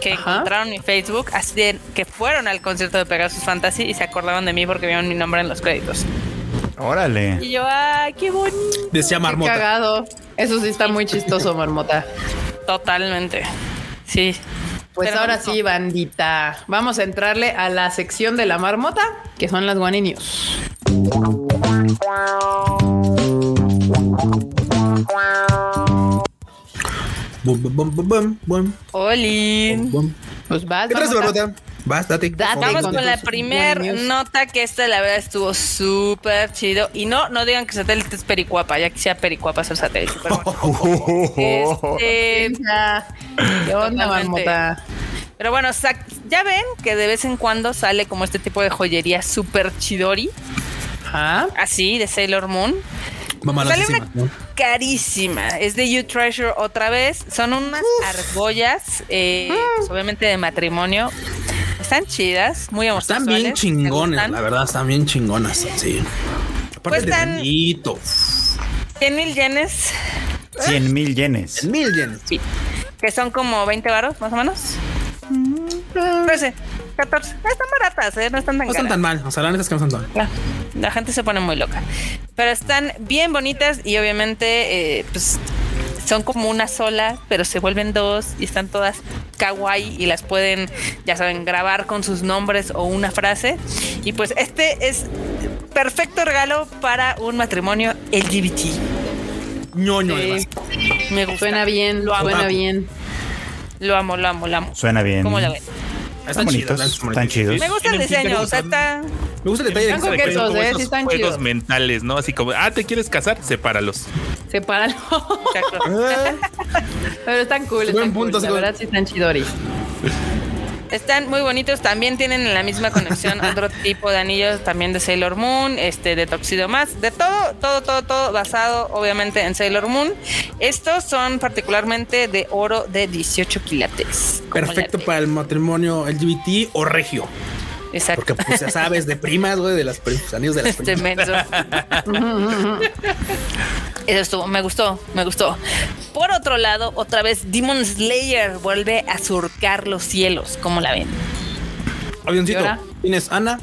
que Ajá. encontraron mi Facebook, así de que fueron al concierto de Pegasus Fantasy y se acordaban de mí porque vieron mi nombre en los créditos. Órale. Y yo, ay, qué bonito. Decía Qué Marmota. cagado. Eso sí está muy chistoso, Marmota. Totalmente. Sí. Pues Pero ahora no. sí, bandita. Vamos a entrarle a la sección de la marmota, que son las Guani News. Bum, bum, bum, bum, bum, bum, Oli. bum. Pues vas, ¿Qué traes, Marmota. Vas, date. Date. Vamos con con la tus primer Guani News. nota que esta la verdad estuvo súper chido. Y no, no digan que satélite es pericuapa, ya que sea pericuapa ser satélite. Pero bueno. Este, Ya. ¿Qué onda. Marmota? Pero bueno, ya ven que de vez en cuando sale como este tipo de joyería super chidori, Ajá. así de Sailor Moon. Mamá, Sale una carísima. Es de You Treasure otra vez. Son unas argollas, eh, pues, obviamente de matrimonio. Están chidas, muy Están homosexuales. bien ¿Te chingones, la verdad, están bien chingonas. Sí. Aparte de Cuestan- bonito. 100 mil yenes, 100 mil yenes. Mil yenes. sí, que son como 20 varos más o menos. 13, 14. Están baratas, ¿eh? no están tan No están caras. tan mal. O sea, la neta es que no están tan mal. La, la gente se pone muy loca. Pero están bien bonitas y obviamente eh, pues son como una sola, pero se vuelven dos y están todas kawaii y las pueden, ya saben, grabar con sus nombres o una frase. Y pues este es perfecto regalo para un matrimonio LGBT. ñoño, Sí. además. Me gusta. Suena bien, Lo amo. suena bien. Lo amo, lo amo, lo amo. Suena bien. ¿Cómo la ven? Están bonitos, chidas, están chidos. Me gusta el diseño, o sea, está... Me gusta el detalle de Están que como eh, esos sí están juegos chidos. mentales, ¿no? Así como, ah, ¿te quieres casar? Sepáralos. Sepáralo. exacto. Eh, Pero están cool, Buen están punto, La verdad sí están chidori. Están muy bonitos, también tienen en la misma conexión otro tipo de anillos también de Sailor Moon, este de Toxido más, de todo, todo, todo, todo basado obviamente en Sailor Moon. Estos son particularmente de oro de 18 quilates. Perfecto para el matrimonio LGBT o regio. Exacto. Porque pues ya sabes, de primas, güey, de las primas, anillos de las primas. Eso estuvo, me gustó, me gustó. Por otro lado, otra vez Demon Slayer vuelve a surcar los cielos, como la ven? Avioncito. Tienes Ana.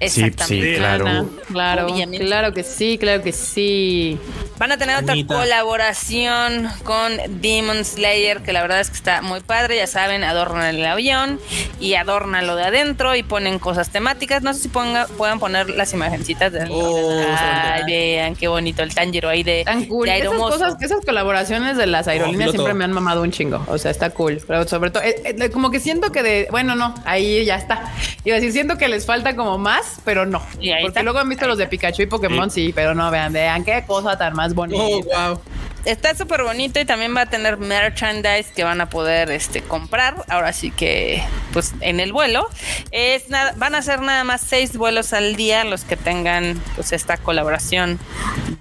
Sí, Exactamente. sí, claro. Ana, claro, Obviamente. claro que sí, claro que sí. Van a tener otra colaboración con Demon Slayer, que la verdad es que está muy padre. Ya saben, adornan el avión y adornan lo de adentro y ponen cosas temáticas. No sé si ponga, puedan poner las imagencitas de Oh, Ay, vean qué bonito el Tanjiro ahí de, Tan cool. de Esas cosas, esas colaboraciones de las aerolíneas siempre me han mamado un chingo. O sea, está cool. Pero sobre todo, eh, eh, como que siento que de, bueno, no, ahí ya está. Iba a decir, siento que les falta como más, pero no. Y ahí Porque está. luego han visto los de Pikachu y Pokémon, sí, pero no, vean, vean qué cosa tan más bonita. Oh, wow. Está súper bonito y también va a tener merchandise que van a poder este, comprar. Ahora sí que, pues en el vuelo. Es van a ser nada más seis vuelos al día los que tengan pues esta colaboración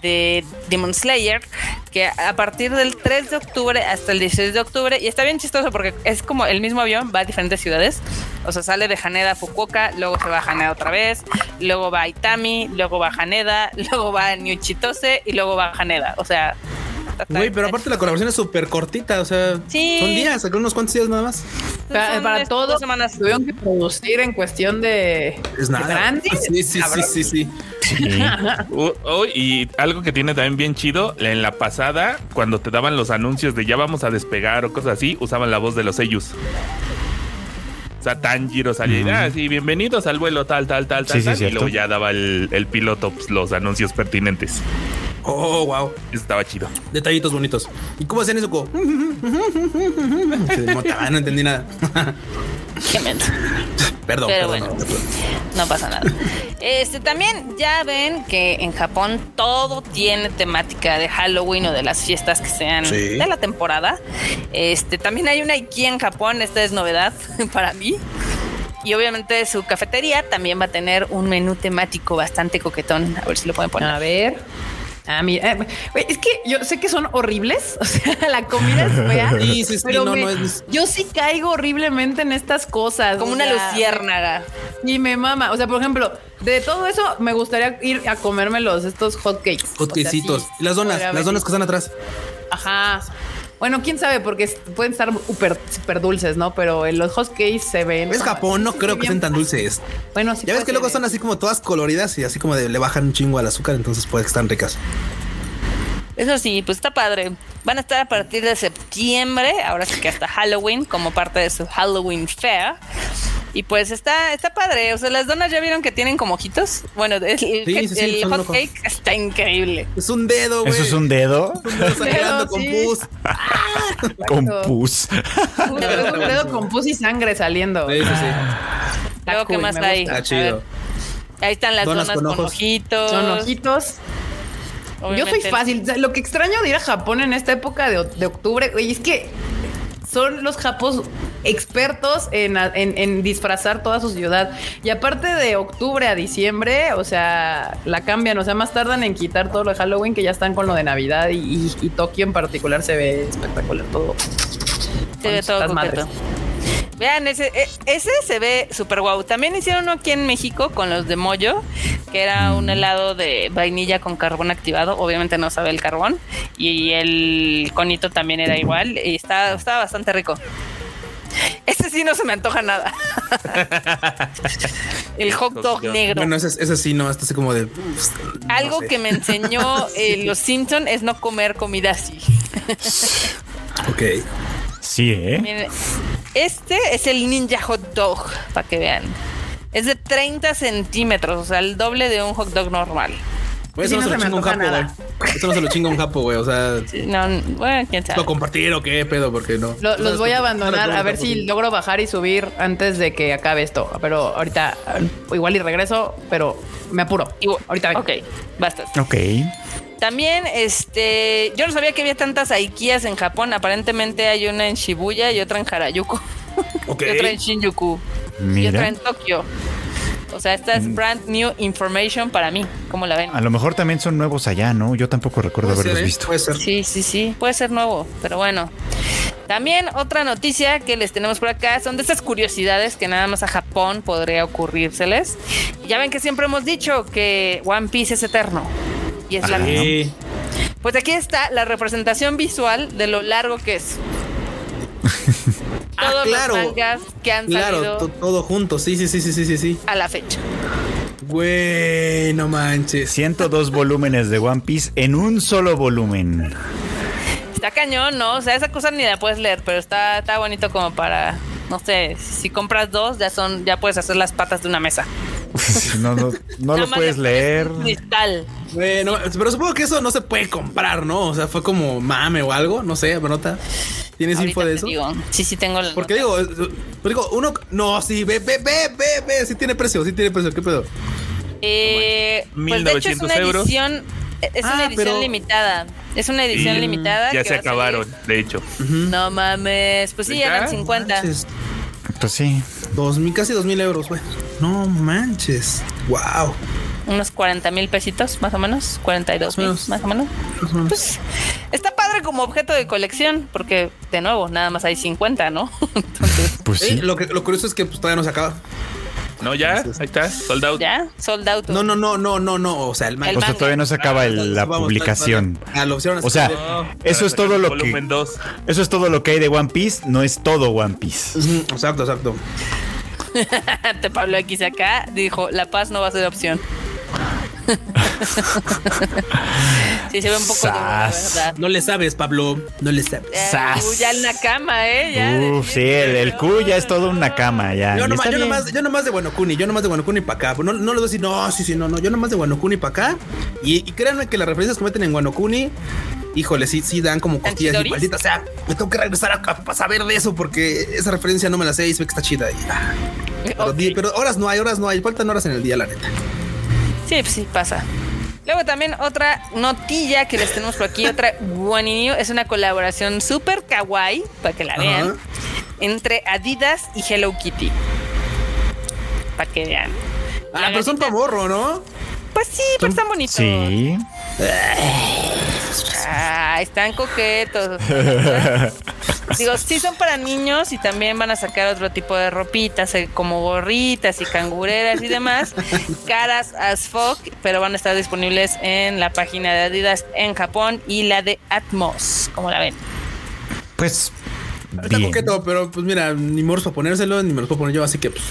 de Demon Slayer. Que a partir del 3 de octubre hasta el 16 de octubre. Y está bien chistoso porque es como el mismo avión, va a diferentes ciudades. O sea, sale de Haneda a Fukuoka, luego se va a Haneda otra vez, luego va a Itami, luego va a Haneda, luego va a New Chitose y luego va a Haneda. O sea, Güey, pero aparte la colaboración es súper cortita, o sea, Sí. son días, sacaron unos cuantos días nada más. Para, para dos semanas. tuvieron que producir en cuestión de, Es nada. de branding. Sí, sí, sí, sí, sí. Sí. Uh, oh, y algo que tiene también bien chido, en la pasada, cuando te daban los anuncios de ya vamos a despegar o cosas así, usaban la voz de los ellos. O sea, Tanjiro salía y, ah, sí, bienvenidos al vuelo tal, tal, tal, tal, Sí, tal", y luego ya daba el, el piloto pues, los anuncios pertinentes. Oh, wow. Eso estaba chido. Detallitos bonitos. ¿Y cómo hacían eso? Como- Se desmontaba, no entendí nada. Qué menso. Perdón, Pero perdón. bueno, no pasa nada. Este también ya ven que en Japón todo tiene temática de Halloween o de las fiestas que sean Sí. de la temporada. Este también hay una IKEA en Japón, esta es novedad para mí. Y obviamente su cafetería también va a tener un menú temático bastante coquetón. A ver si lo pueden poner. A ver. Ah, mira, eh, es que yo sé que son horribles, o sea, la comida es fea. Sí, sí, sí, pero no, me- no es- yo sí caigo horriblemente en estas cosas. Como una sea, luciérnaga. Y me mama. O sea, por ejemplo, de todo eso me gustaría ir a comerme los estos hot cakes. Hot O sea, las donas, las donas que están atrás. Ajá. Bueno, quién sabe, porque pueden estar súper super dulces, ¿no? Pero en los hot cakes se ven. Es Japón, no Sí, creo que sean tan dulces. Bueno, sí. Ya ves que luego ser. son así como todas coloridas y así como de le bajan un chingo al azúcar, entonces puede que están ricas. Eso sí, pues está padre. Van a estar a partir de septiembre, ahora sí que hasta Halloween, como parte de su Halloween Fair. Y pues está, está padre. O sea, las donas ya vieron que tienen como ojitos. Bueno, el, el- sí, sí, el son hot cake está increíble. Es un dedo, güey. ¿Eso es un dedo? Un dedo sangrando con sí. pus. Con pus. Un dedo- un dedo con pus y sangre saliendo. Sí, sí, sí. Luego, ¿qué más hay? Está chido. ahí están las Donas donas, con con, ojitos. Son ojitos. Yo soy fácil. O sea, lo que extraño de ir a Japón en esta época de, de octubre, güey, es que son los japos expertos en, en- en disfrazar toda su ciudad. Y aparte de octubre a diciembre, o sea, la cambian. O sea, más tardan en quitar todo lo de Halloween que ya están con lo de Navidad. Y, y- y Tokio en particular se ve espectacular todo. Se ve con todo. Vean, ese, e- ese se ve súper guau. También hicieron uno aquí en México con los de Moyo, que era un helado de vainilla con carbón activado. Obviamente no sabe el carbón. Y el conito también era igual. Y estaba, estaba bastante rico. Este sí no se me antoja nada. el hot dog negro. Bueno, ese, ese sí, no, este así como de. pues, no Algo sé. que me enseñó eh, los Simpson es no comer comida así. Ok. Sí, ¿eh? Miren, este es el Ninja Hot Dog, para que vean. Es de 30 centímetros, o sea, el doble de un hot dog normal. Güey, eso no, no se se lo chinga un japo, güey. Eso no se lo chinga un japo, güey. O sea, No, bueno, quién sabe. ¿lo compartir o qué pedo? Porque no. Lo- los sabes voy a abandonar sabes a ver si logro bajar y subir antes de que acabe esto. Pero ahorita eh, igual y regreso, pero me apuro. Ahorita vengo. Ok, basta. Ok. También, este, yo no sabía que había tantas Aikias en Japón. Aparentemente hay una en Shibuya y otra en Harajuku. Y otra en Shinjuku. Y otra en Tokio. O sea, esta es brand new information para mí. ¿Cómo la ven? A lo mejor también son nuevos allá, ¿no? Yo tampoco recuerdo Puede haberlos ¿eh? visto. Puede ser. Sí, sí, sí, puede ser nuevo, pero bueno. También otra noticia que les tenemos por acá son de esas curiosidades que nada más a Japón podría ocurrírseles. Ya ven que siempre hemos dicho que One Piece es eterno. Y es la Sí. Pues aquí está la representación visual de lo largo que es. Ah, Todos claro. los mangas que han Claro, salido to- todo junto. Sí, sí, sí, sí, sí, sí, sí. a la fecha. Güey, no manches. 102 volúmenes de One Piece en un solo volumen. Está cañón, ¿no? O sea, esa cosa ni la puedes leer, pero está, está bonito como para, no sé, si compras dos, ya son, ya puedes hacer las patas de una mesa. No, no, no lo puedes leer. Cristal. Bueno, pero supongo que eso no se puede comprar, ¿no? O sea, fue como mame o algo, no sé, nota. ¿Tienes Ahorita info de eso? digo. Sí, sí tengo la Porque digo, eh, pero digo, uno, no, sí, ve, ve, ve, ve, ve, sí tiene precio, sí tiene precio, ¿qué pedo? Eh, pues de hecho es 1900 una euros. edición, es una Ah, edición pero- limitada. Es una edición Y limitada. Ya que se acabaron, de hecho. No mames, pues sí, eran 50. Manches, Pues sí. dos mil, casi dos mil euros, güey. No manches. Wow. Unos 40 mil pesitos, más o menos. 42 mil, Más o más o menos. Más o menos. Pues está padre como objeto de colección, porque de nuevo, nada más hay 50, ¿no? Entonces, Pues Eh, sí. lo, que, lo curioso es que pues, todavía no se acaba. No, ya, ahí está, sold out. ya, sold out. No, no, no, no, no, no. O sea, el El O sea, manga. todavía no se acaba el- la Vamos, publicación. Ah, lo O sea. No, Eso es todo lo que- Volumen 2. Eso es todo lo que hay de One Piece. No es todo One Piece. Exacto, exacto. Te Pablo X acá dijo, la paz no va a ser opción. sí, se ve un poco duro, la verdad. No le sabes, Pablo. No le sabes. Eh, Sas. uh, ya en la cama, ¿eh? Ya, Uf, sí, el, el Q ya es todo una cama. Ya. Yo nomás, yo, bien. nomás, yo nomás de Guanocuni, yo nomás de Guanocuni para acá. No, no les voy a decir, no, sí, sí, no, no. Yo nomás de Guanocuni para acá. Y, y créanme que las referencias que meten en Guanocuni, híjole, sí, sí dan como costillas. Y maldita sea, me tengo que regresar a, a saber de eso porque esa referencia no me la sé y se ve que está chida. Y, ah, pero horas no hay, horas no hay. Faltan horas en el día, la neta. Sí, pues sí, pasa. Luego también otra notilla que les tenemos por aquí, otra Guaninio, es una colaboración súper kawaii, para que la vean, entre Adidas y Hello Kitty. Para que vean. Ah, La pero son gatita- pa' morro, ¿no? Pues sí, pero están bonitos. Sí. Ah, están coquetos. Digo, sí son para niños y también van a sacar otro tipo de ropitas, eh, como gorritas y cangureras y demás. Caras as fuck, pero van a estar disponibles en la página de Adidas en Japón y la de Atmos, como la ven. Pues. Está Bien. coqueto, pero pues mira, ni para ponérselo, ni me los puedo poner yo, así que pues.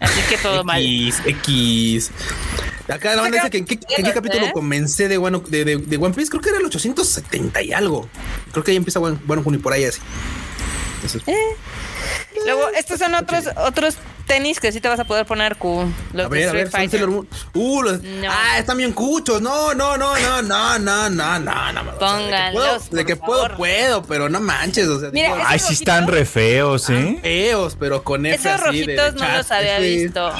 Así que todo mal. X, X. Acá la banda dice que en qué, en qué capítulo ¿Eh? comencé de, Wano- de, de, de One Piece, creo que era el 870 y algo. Creo que ahí empieza One, Kuni por ahí así. Entonces, Luego, estos son otros otros tenis que sí te vas a poder poner Q. Los a de ver, a ver, son Fighter. Sailor Moon. Uh, los- No. ah, están bien cuchos. No, no, no, no, no, no, no, no, no. o sea, Pónganlos, De que, puedo, de que puedo, pero no manches. O sea, Mira, digo, Ay, sí están rojitos- re feos, ¿eh? feos, pero con F Esos así de- de rojitos no chat, los había visto.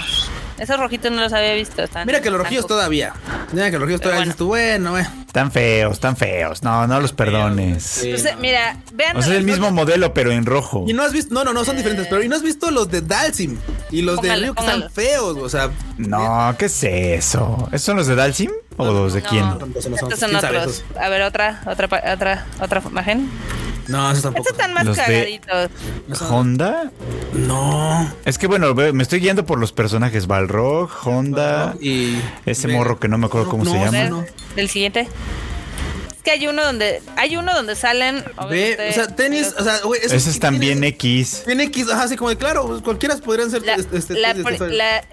Esos rojitos no los había visto. están- Mira que los rojillos todavía. Mira que los rojillos todavía bueno. dices tú, bueno, bueno. Están feos, están feos. No, no los perdones. Sí, Pues, no. eh, mira, vean. O sea, es el mismo modelo, pero en rojo. Y no has visto, no, no, no, son diferentes, pero y no has visto los de Dalsim y los Póngalo, de Ryu que están feos, o sea. No, ¿qué es eso? ¿Esos son los de Dalsim o los de No, quién? Entonces no son- Estos son ¿quién sabe otros. A ver, otra, otra, pa- otra, otra imagen. No, esos tampoco. Estos están más Los de- cagaditos. ¿Honda? No. Es que bueno, me estoy guiando por los personajes Balrog, Honda, Y ese morro que no me acuerdo cómo se No, llama. no. del siguiente. Es que hay uno donde, hay uno donde salen. Ve, o sea, tenis, o sea, güey, esos Esos están tienen- bien X. Bien X, ajá, así como de claro, pues, cualquiera podrían ser la- este, este, la- la-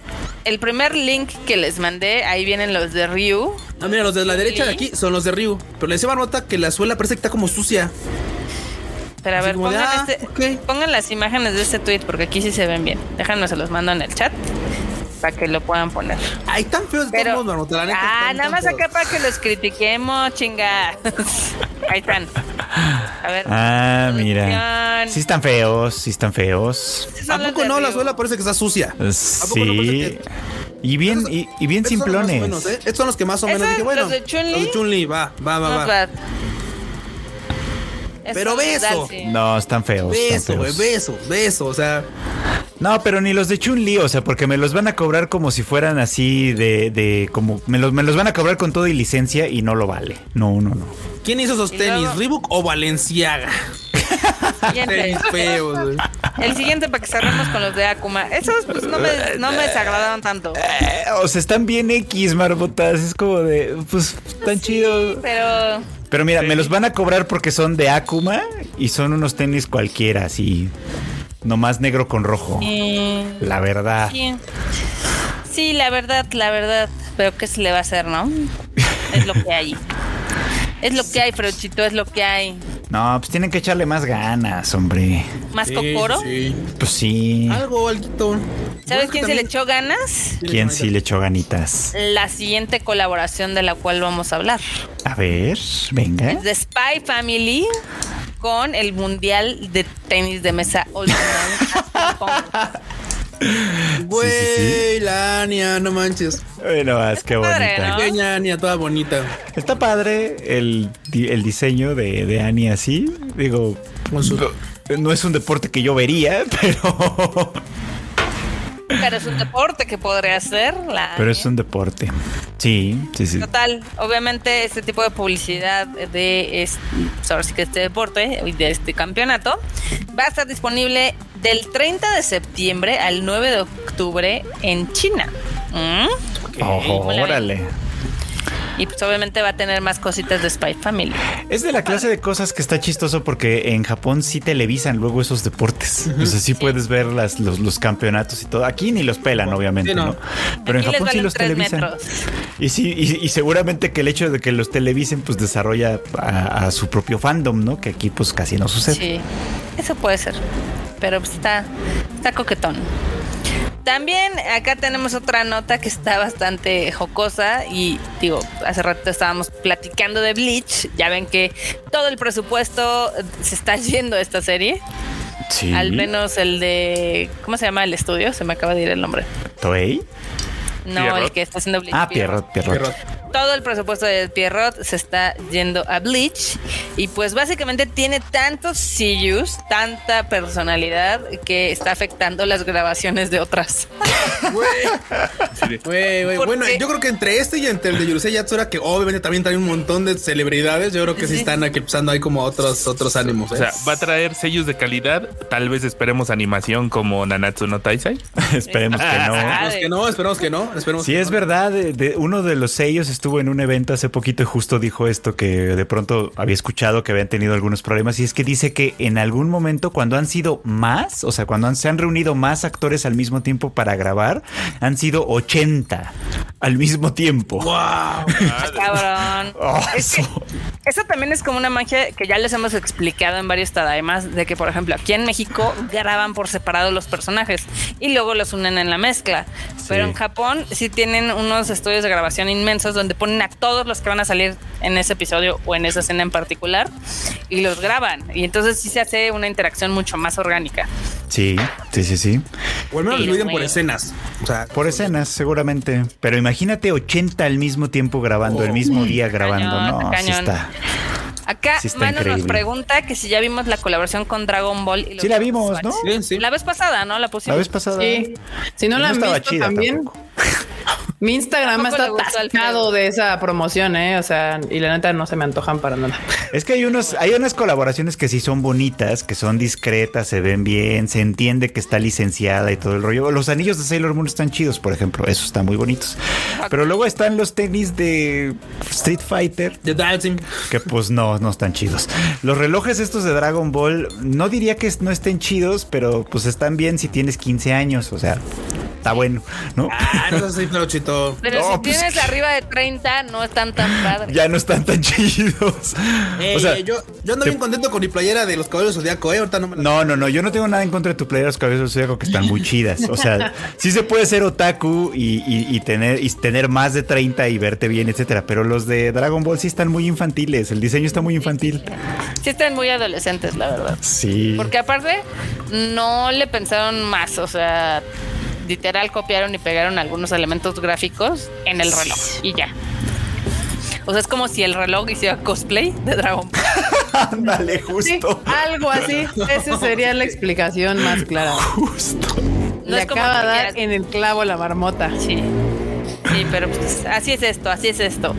el primer link que les mandé, ahí vienen los de Ryu. Ah, mira, los de la derecha de aquí son los de Ryu. Pero le decía nota que la suela parece que está como sucia. Pero a Así ver, de, pongan, ah, este- pongan las imágenes de este tweet porque aquí sí se ven bien. Déjenme, se los mando en el chat para que lo puedan poner. Ay, tan feos de Pero, todos modos, Marmota, la neta, ah, nada más feos. acá para que los critiquemos, chinga. Ahí están. A ver. Ah, mira. Sí están feos, sí están feos. ¿A son poco no? La suela parece que está sucia. poco no Sí. Y bien, y, y bien son simplones. menos, ¿eh? Estos son los que más o menos dije, bueno. los de Chun-Li. Los de Chun-Li, va, va, va, va. bad. Pero beso. No, están feos. Beso, güey, feos. beso, beso. O sea, No, pero ni los de Chun-Li, o sea, porque me los van a cobrar como si fueran así de, de como, me los, me los van a cobrar con todo y licencia y no lo vale. No, no, no. ¿quién hizo esos tenis? luego- ¿Reebok o Valenciaga? Siguiente. Feos. El siguiente para que cerremos con los de Akuma. Esos pues no me, no me desagradaron tanto. Eh, o sea, están bien X, marbotas. Es como de, pues, tan chidos. Pero Pero mira, me los van a cobrar porque son de Akuma y son unos tenis cualquiera, así. Nomás negro con rojo. eh, La verdad. sí. sí, la verdad, la verdad. Pero ¿qué se le va a hacer, no? Es lo que hay. Es lo que hay, Frochito, es lo que hay. No, pues tienen que echarle más ganas, hombre. ¿Más Sí, cocoro? sí. Pues sí. Algo, algo. ¿Sabes quién se le echó ganas? ¿Quién sí le echó ganitas? La siguiente colaboración de la cual vamos a hablar. A ver, venga. Es de Spy Family con el Mundial de Tenis de Mesa All Güey, la Ania, no manches. Bueno, vas, qué padre, bonita. ¿no? Pequeña Ania, toda bonita. Está padre el, el diseño de, de Annie así. Digo, no, no es un deporte que yo vería, pero, Pero es un deporte que podría hacer. La pero es un deporte. Sí, sí, sí. Total, obviamente este tipo de publicidad de este, que este deporte y de este campeonato va a estar disponible del 30 de septiembre al 9 de octubre en China. ¿Mm? Órale. Y pues obviamente va a tener más cositas de Spy Family. Es de la clase de cosas que está chistoso porque en Japón sí televisan luego esos deportes. O sea, sí puedes ver las, los, los campeonatos y todo. Aquí ni los pelan, obviamente, Sí, no. ¿no? Pero Aquí en Japón sí los televisan. metros. Y sí, y, y seguramente que el hecho de que los televisen, pues desarrolla a, a su propio fandom, ¿no? Que aquí pues casi no sucede. Sí, eso puede ser. Pero pues está, está coquetón. También acá tenemos otra nota que está bastante jocosa y digo, hace rato estábamos platicando de Bleach, ya ven que todo el presupuesto se está yendo a esta serie, Sí. al menos el de, ¿cómo se llama el estudio? Se me acaba de ir el nombre. Toei. No, Pierrot. el que está haciendo Bleach. Ah, Pierrot, Pierrot. Pierrot. todo el presupuesto de Pierrot se está yendo a Bleach y pues básicamente tiene tantos CUs, tanta personalidad que está afectando las grabaciones de otras. Güey, güey, güey. ¿Por Bueno, yo creo que entre este y entre el de Yurusei Yatsura, que obviamente también trae un montón de celebridades, yo creo que sí, Sí. están aquí empezando ahí como otros, otros ánimos. O ¿eh? sea, va a traer sellos de calidad. Tal vez esperemos animación como Nanatsu no Taisai. Esperemos que no. Esperemos que no, esperemos que no. Esperemos Sí, que es no. verdad. de- de- uno de los sellos estuvo en un evento hace poquito y justo dijo esto que de pronto había escuchado que habían tenido algunos problemas y es que dice que en algún momento cuando han sido más, o sea, cuando han- se han reunido más actores al mismo tiempo para grabar, han sido 80 al mismo tiempo. Ah, cabrón. Oh, Es que eso. también es como una magia que ya les hemos explicado en varios Tadaimas, de que, por ejemplo, aquí en México graban por separado los personajes y luego los unen en la mezcla. Pero en Japón sí tienen unos estudios de grabación inmensos donde ponen a todos los que van a salir en ese episodio o en esa escena en particular y los graban. Y entonces sí se hace una interacción mucho más orgánica. Sí, sí, sí, sí. O al menos lo dividen por escenas. O sea, Por escenas, seguramente. Pero imagínate 80 al mismo tiempo grabando, el mismo día grabando. cañón, no, cañón. está. Acá Sí Manu nos pregunta que si ya vimos la colaboración con Dragon Ball. Y Sí la vimos, ¿no? Sí, sí. La vez pasada, ¿no? La La vez pasada. Sí. Si no la han visto chida también, tampoco. mi Instagram está atascado de esa promoción, ¿eh? O sea, y la neta no se me antojan para nada. Es que hay unos, hay unas colaboraciones que sí son bonitas, que son discretas, se ven bien, se entiende que está licenciada y todo el rollo. Los anillos de Sailor Moon están chidos, por ejemplo, esos están muy bonitos. Pero luego están los tenis de Street Fighter, The Dancing. que pues no, no están chidos. Los relojes estos de Dragon Ball, no diría que no estén chidos, pero pues están bien si tienes 15 años, o sea, está bueno, ¿no? Ah, no sé si pero chito. Pero No, si pues, tienes arriba de 30, no están tan padres. Ya no están tan chidos. Eh, o sea, yo, yo ando se- bien contento con mi playera de los caballos zodiaco, eh. Ahorita no me la. No, no, no, yo no tengo nada en contra de tu playera de los cabezos zodiaco que están muy chidas. O sea, sí se puede ser otaku y, y- y tener, y tener más de 30 y verte bien, etcétera. Pero los de Dragon Ball sí están muy infantiles. El diseño está muy infantil. Sí están muy adolescentes, la verdad. Sí. Porque aparte, no le pensaron más. O sea, literal copiaron y pegaron algunos elementos gráficos en el reloj. Y ya. O sea, es como si el reloj hiciera cosplay de Dragon Ball. Ándale, Sí, justo. algo así. Esa sería la explicación más clara. Justo. No Le es como acaba que de dar en el clavo la marmota. Sí. Sí, pero pues, así es esto, así es esto.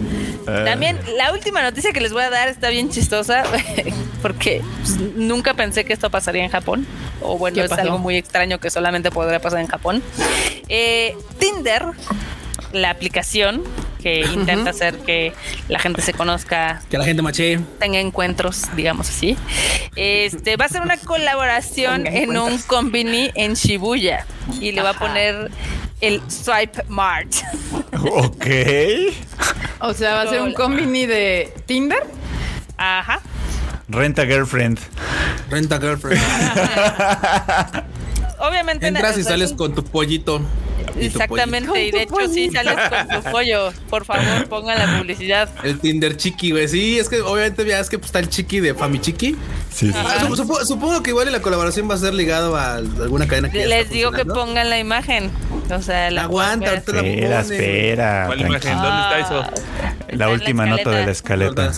Ah. También la última noticia que les voy a dar está bien chistosa porque pues, nunca pensé que esto pasaría en Japón. O bueno, ¿Qué es pasó? algo muy extraño que solamente podría pasar en Japón. Eh, Tinder, la aplicación que intenta hacer que la gente se conozca Que la gente maché. tenga encuentros, digamos así. Este va a ser una colaboración en un combini en Shibuya y le va a poner el Swipe Mart. Ok. O sea, va a ser un combini de Tinder. Ajá. Renta girlfriend. Renta girlfriend. Obviamente. Entras y sales con tu pollito. Exactamente, y de hecho sí sales con tu pollo. Por favor, pongan la publicidad. El Tinder chiqui, güey. Sí, es que obviamente ya es que pues, está el chiqui de Fami Chiqui. Sí, sí. Ah, sup- supo- supongo que igual la colaboración va a ser ligado a alguna cadena que Les digo que pongan la imagen. O sea, la Aguanta, ahorita la Espera, pone. espera. ¿Cuál imagen? ¿Dónde está eso? Está La última nota de la escaleta.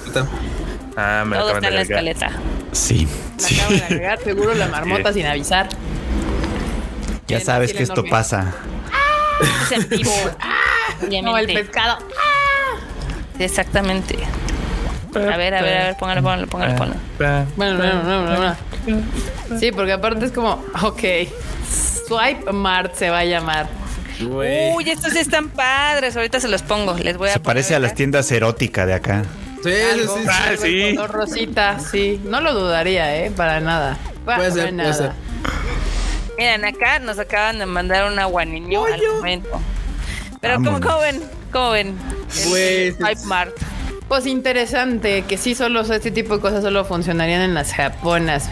Ah, me Todo acaban está de en la escaleta. Sí. La sí. acabo de agregar, seguro la marmota sin avisar. Ya sabes que esto enorme. pasa. Es en vivo. No, el pescado. Sí, Exactamente. A ver, a ver, a ver, póngalo, póngalo, póngalo, póngalo. Bueno, no, no, no, no. Sí, porque aparte es como, ok, Swipe Mart se va a llamar. Güey. Uy, estos están padres. Ahorita se los pongo. Les voy a Se poner parece a las tiendas erótica de acá. Sí, Algo, sí, sí. Ah, sí. color rosita, sí. No lo dudaría, ¿eh? Para nada. Para Puede ser, puede ser. Miren, acá nos acaban de mandar una guaniño al momento. Pero ¿cómo, Vámonos. cómo ven? ¿Cómo ven? El Swipe Mart. Pues interesante, que sí, solo este tipo de cosas solo funcionarían en las japonas.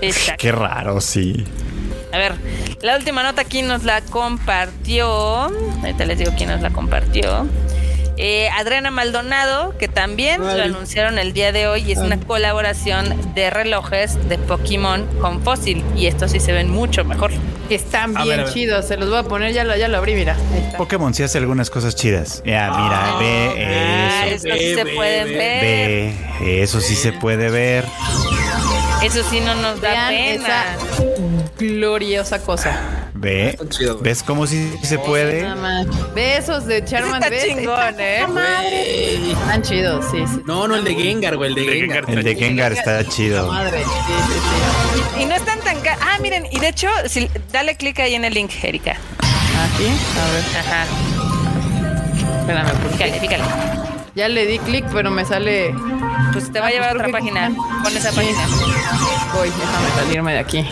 Exacto. Qué raro, sí. A ver, la última nota aquí nos la compartió. Ahorita les digo quién nos la compartió. Eh, Adriana Maldonado, que también Ay. lo anunciaron el día de hoy, y es una colaboración de relojes de Pokémon con Fossil. Y estos sí se ven mucho mejor. Están A bien ver, chidos, se los voy a poner, ya lo, ya lo abrí, mira. Ahí está. Pokémon sí hace algunas cosas chidas. Ya, mira, ve Ah, eso. estos sí se ve, pueden ve, ver. Ve, eso sí se puede ver. Eso sí no nos da pena. esa gloriosa cosa. Ve. Chido. ¿Ves cómo sí se puede? Besos de Charman. Está chingón, ¿eh? Madre. Están chidos, sí, sí. No, no, el de Gengar, güey, el de Gengar. El de Gengar está chido. madre. Y no están tan caros. Ah, miren, y de hecho, si, dale clic ahí en el link, Erika. Aquí, a ver, Ajá. espérame, porque Fíjale, fíjale. ya le di clic, pero me sale. Pues te va Ah, a llevar a pues otra página. Pon esa página. Voy, déjame salirme de aquí.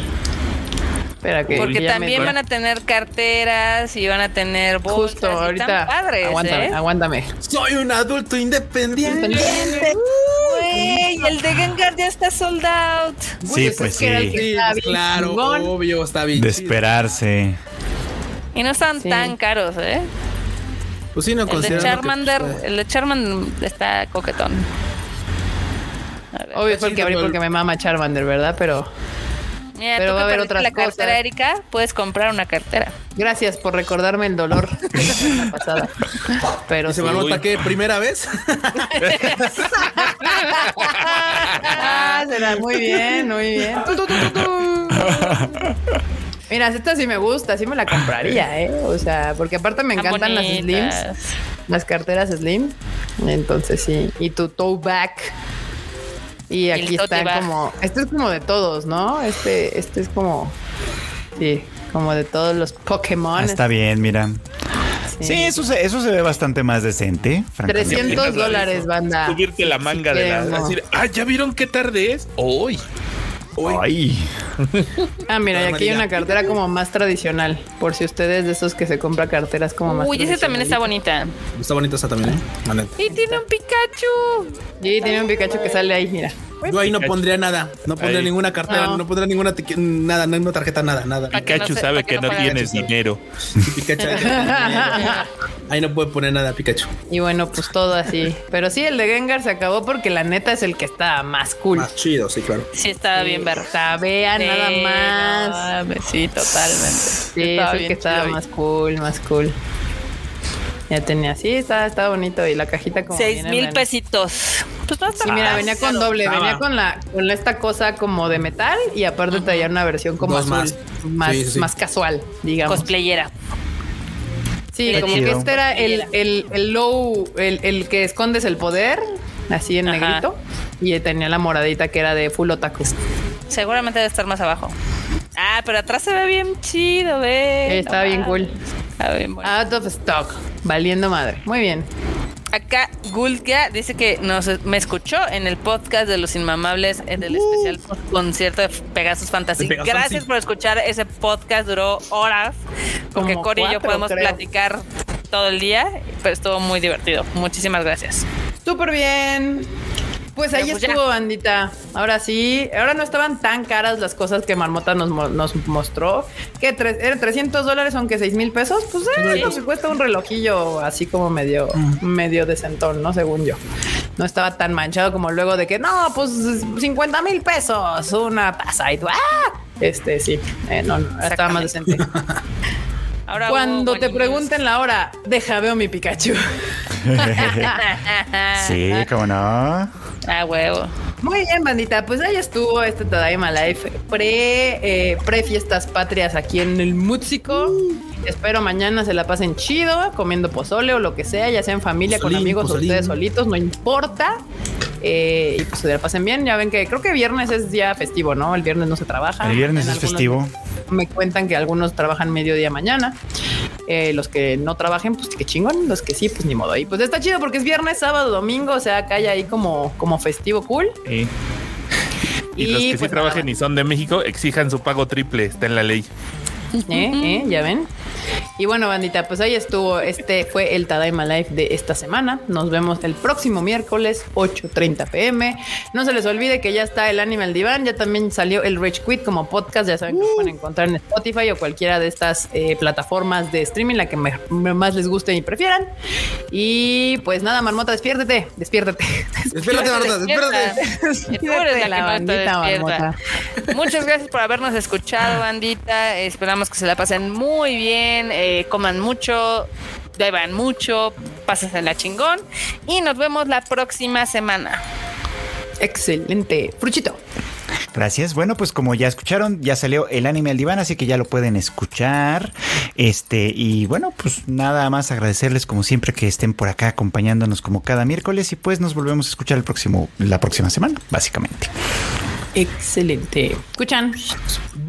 Espera que Porque también me- van a tener carteras y van a tener bolsas. Justo ahorita. Están padres, aguántame, ¿eh? aguántame. Soy un adulto independiente. Güey, el de Gengar ya está sold out. Sí, es pues sí. que Sí, estaba pues, bien claro, chingón. obvio, está bien. De esperarse. Y no están Sí. tan caros, ¿eh? Pues sí, no El de. Charmander, que, el de Charmander está coquetón. A ver. Obvio fue el que abrí porque me mama Charmander, ¿verdad? Pero Mira, pero tú va a haber otras la cartera, cosas. Erika, puedes comprar una cartera. gracias por recordarme el dolor de la semana pasada. Pero ¿Y se sí. va a notar que primera vez? Ah, será muy bien, muy bien. Tu, tu, tu, tu, tu. Mira, esta sí me gusta, sí me la compraría, ¿eh? O sea, porque aparte me encantan las slims, las carteras slim. Entonces sí. Y tu toe back. Y aquí está como. Este es como de todos, ¿no? Este, este es como. Sí, como de todos los Pokémon. Ah, está bien, mira. Sí. Sí, eso se, eso se ve bastante más decente. francamente. 300 dólares, banda. Subirte la manga de la. Decir, ah, ¿ya vieron qué tarde es? Hoy. Ay, Ah, mira, y aquí hay una cartera como más tradicional. Por si ustedes de esos que se compra carteras como más Uy, ese también está bonita. Está bonita esa también, ¿eh? Y tiene un Pikachu. Sí, tiene un Pikachu que sale ahí, mira. Yo ahí no pondría nada. No pondría Ahí. ninguna cartera, No. no, pondría ninguna nada, ninguna tarjeta, nada, nada. Pikachu no sabe que que no tienes dinero. Pikachu. Ahí no puede poner nada, Pikachu. Y bueno, pues todo así. Pero sí, el de Gengar se acabó porque la neta es el que está más cool. Más chido, sí, claro. Sí, estaba bien ver. O sea, vean nada Sí, más. sí, totalmente. Sí, Estaba es el que estaba chido. más cool, más cool. Ya tenía, sí, estaba, estaba bonito. Y la cajita como. Seis mil pesitos. Pues no está Sí, mira, venía con doble, Estaba. venía con la, con esta cosa como de metal y aparte traía una versión como azul, más. más, Sí, sí, sí. más casual, digamos. Cosplayera. Sí, como chido. que este era el, el, el low, el, el que escondes el poder, así en Ajá. negrito. Y tenía la moradita que era de full otaku. Seguramente debe estar más abajo. Ah, pero atrás se ve bien chido, ve. Está bien cool. Está bien bueno. Out of stock, valiendo madre. Muy bien. Acá Gulga dice que nos, me escuchó en el podcast de Los Inmamables, en el especial concierto de Pegasus Fantasy. De Pegasus Gracias Fantasy. por escuchar ese podcast duró horas, porque Como Cori y yo podemos creo. platicar todo el día, pero estuvo muy divertido. Muchísimas gracias. Súper bien. Pues ahí pues ya. estuvo, bandita. Ahora sí, ahora no estaban tan caras las cosas que Marmota nos, mo- nos mostró. Que eran 300 dólares, aunque 6 mil pesos. Pues eh, pues, cuesta un relojillo así como medio, medio decentón, ¿no? Según yo. No estaba tan manchado como luego de que no, pues 50 mil pesos, una taza y tú, ¡ah! Este sí, eh, no, no, estaba más decente. Ahora Cuando te pregunten la hora, deja veo mi Pikachu. sí, cómo no. Ah, huevo. Muy bien, bandita. Pues ahí estuvo este Tadaima Life pre, eh, pre fiestas patrias aquí en el Músico. Espero mañana se la pasen chido, comiendo pozole o lo que sea, ya sea en familia, con amigos pozolín. o ustedes solitos, no importa. Eh, y pues se la pasen bien. Ya ven que creo que viernes es día festivo, ¿no? El viernes no se trabaja. El viernes En es festivo. Me cuentan que algunos trabajan mediodía mañana. Eh, los que no trabajen, pues qué chingón. Los que sí, pues ni modo. Y pues está chido porque es viernes, sábado, domingo. O sea, acá hay ahí como, como festivo cool. Y, y los que sí pues, trabajen nada. y son de México exijan su pago triple, está en la ley. ¿Eh? ¿Eh? ¿Ya ven? Y bueno, bandita, pues ahí estuvo. Este fue el Tadaima Live de esta semana. Nos vemos el próximo miércoles, 8.30 pm. No se les olvide que ya está el Animal Divan. Ya también salió el Rage Quit como podcast. Ya saben que lo pueden encontrar en Spotify o cualquiera de estas eh, plataformas de streaming, la que me- me- más les guste y prefieran. Y pues nada, Marmota, despiértete. Despiértate. Espérate, Marta, espérate. Tú eres la, La que más te bandita, despierta. Marmota. Muchas gracias por habernos escuchado, bandita. Esperamos que se la pasen muy bien, eh, coman mucho, beban mucho, la chingón y nos vemos la próxima semana. Excelente. Fruchito. Gracias. Bueno, pues como ya escucharon, ya salió el anime al diván, así que ya lo pueden escuchar. Este, y bueno, pues nada más agradecerles como siempre que estén por acá acompañándonos como cada miércoles y pues nos volvemos a escuchar el próximo, la próxima semana, básicamente. Excelente. Escuchan.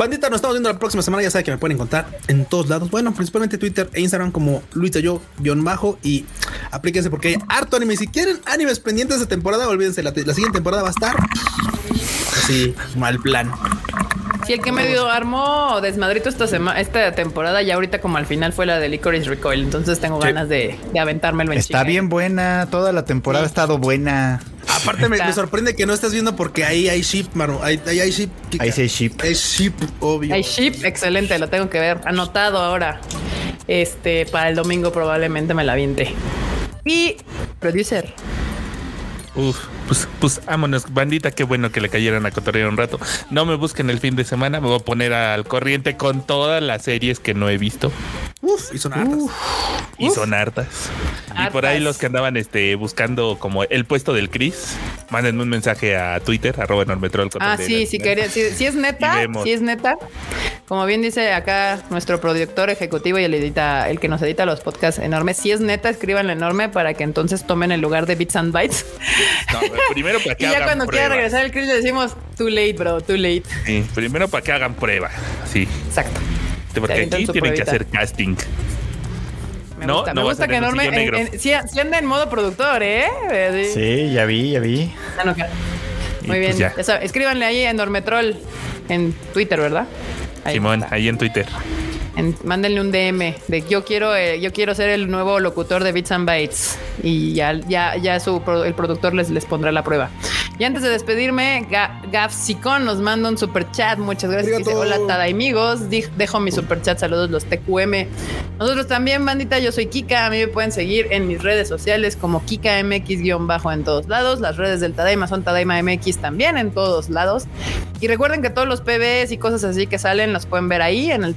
Bandita, nos estamos viendo la próxima semana. Ya saben que me pueden encontrar en todos lados. Bueno, principalmente Twitter e Instagram como Luis yo, guion bajo. Y aplíquense porque hay harto anime. Si quieren animes pendientes de temporada, olvídense. La, la siguiente temporada va a estar así, mal plan. Si el que medio armó desmadrito esta semana, esta temporada, ya ahorita como al final fue la de Licorice Recoil, entonces tengo Sí. ganas de, de aventármelo en Está bien buena, toda la temporada ha estado buena. Aparte, me, sorprende que no estés viendo porque ahí hay ship, mano. Ahí, ahí hay ship. Kika. Ahí sí hay ship. Hay ship, obvio. Hay ship, excelente, lo tengo que ver, anotado ahora. Este, para el domingo probablemente me la aviente. Y producer. Uf, pues, pues vámonos, bandita, qué bueno que le cayeran a cotorrear un rato. No me busquen el fin de semana, me voy a poner al corriente con todas las series que no he visto. Uf, y son hartas. Y son hartas. Y por ahí los que andaban este, buscando como el puesto del Chris, mándenme un mensaje a Twitter, arroba enormetrol. Ah, sí, si quería, si, si es neta, si es neta. Como bien dice acá nuestro productor ejecutivo y el edita, el que nos edita los podcasts enormes, si es neta, escríbanle enorme para que entonces tomen el lugar de Bits and Bytes. No, primero para que Y ya hagan cuando quiera regresar el Chris le decimos, too late, bro, too late. Sí, primero para que hagan prueba. Sí, Exacto. porque aquí tienen que hacer casting. Me No, gusta, no me a gusta que enorme. en- en- sí, sí anda en modo productor, ¿eh? Sí, ya vi, ya vi. Ah, no, claro. Y Muy pues bien. saben, escríbanle ahí en Enormetrol en Twitter, ¿verdad? Ahí Simón, está. ahí en Twitter. En- mándenle un DM de yo quiero eh, yo quiero ser el nuevo locutor de Bits and Bytes y ya ya ya su el productor les les pondrá la prueba. Y antes de despedirme, Ga- Gafsicón nos manda un super chat. Muchas gracias. Dice, hola Tada amigos. Di- Dejo mi super chat. Saludos los TQM. Nosotros también, bandita. Yo soy Kika. A mí me pueden seguir en mis redes sociales como Kika MX-bajo en todos lados. Las redes del Tadaima son Tadaima MX también en todos lados. Y recuerden que todos los PBs y cosas así que salen los pueden ver ahí en el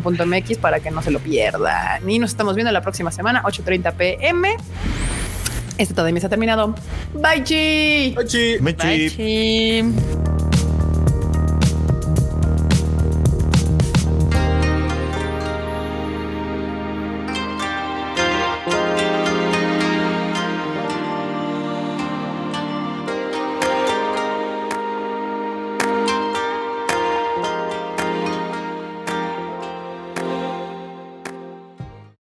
tadaima.com.mx para que no se lo pierdan. Y nos estamos viendo la próxima semana, 8.30 pm. Este Tadaima se ha terminado. Bye, chi. Ochi. Me Bye, chip. chim.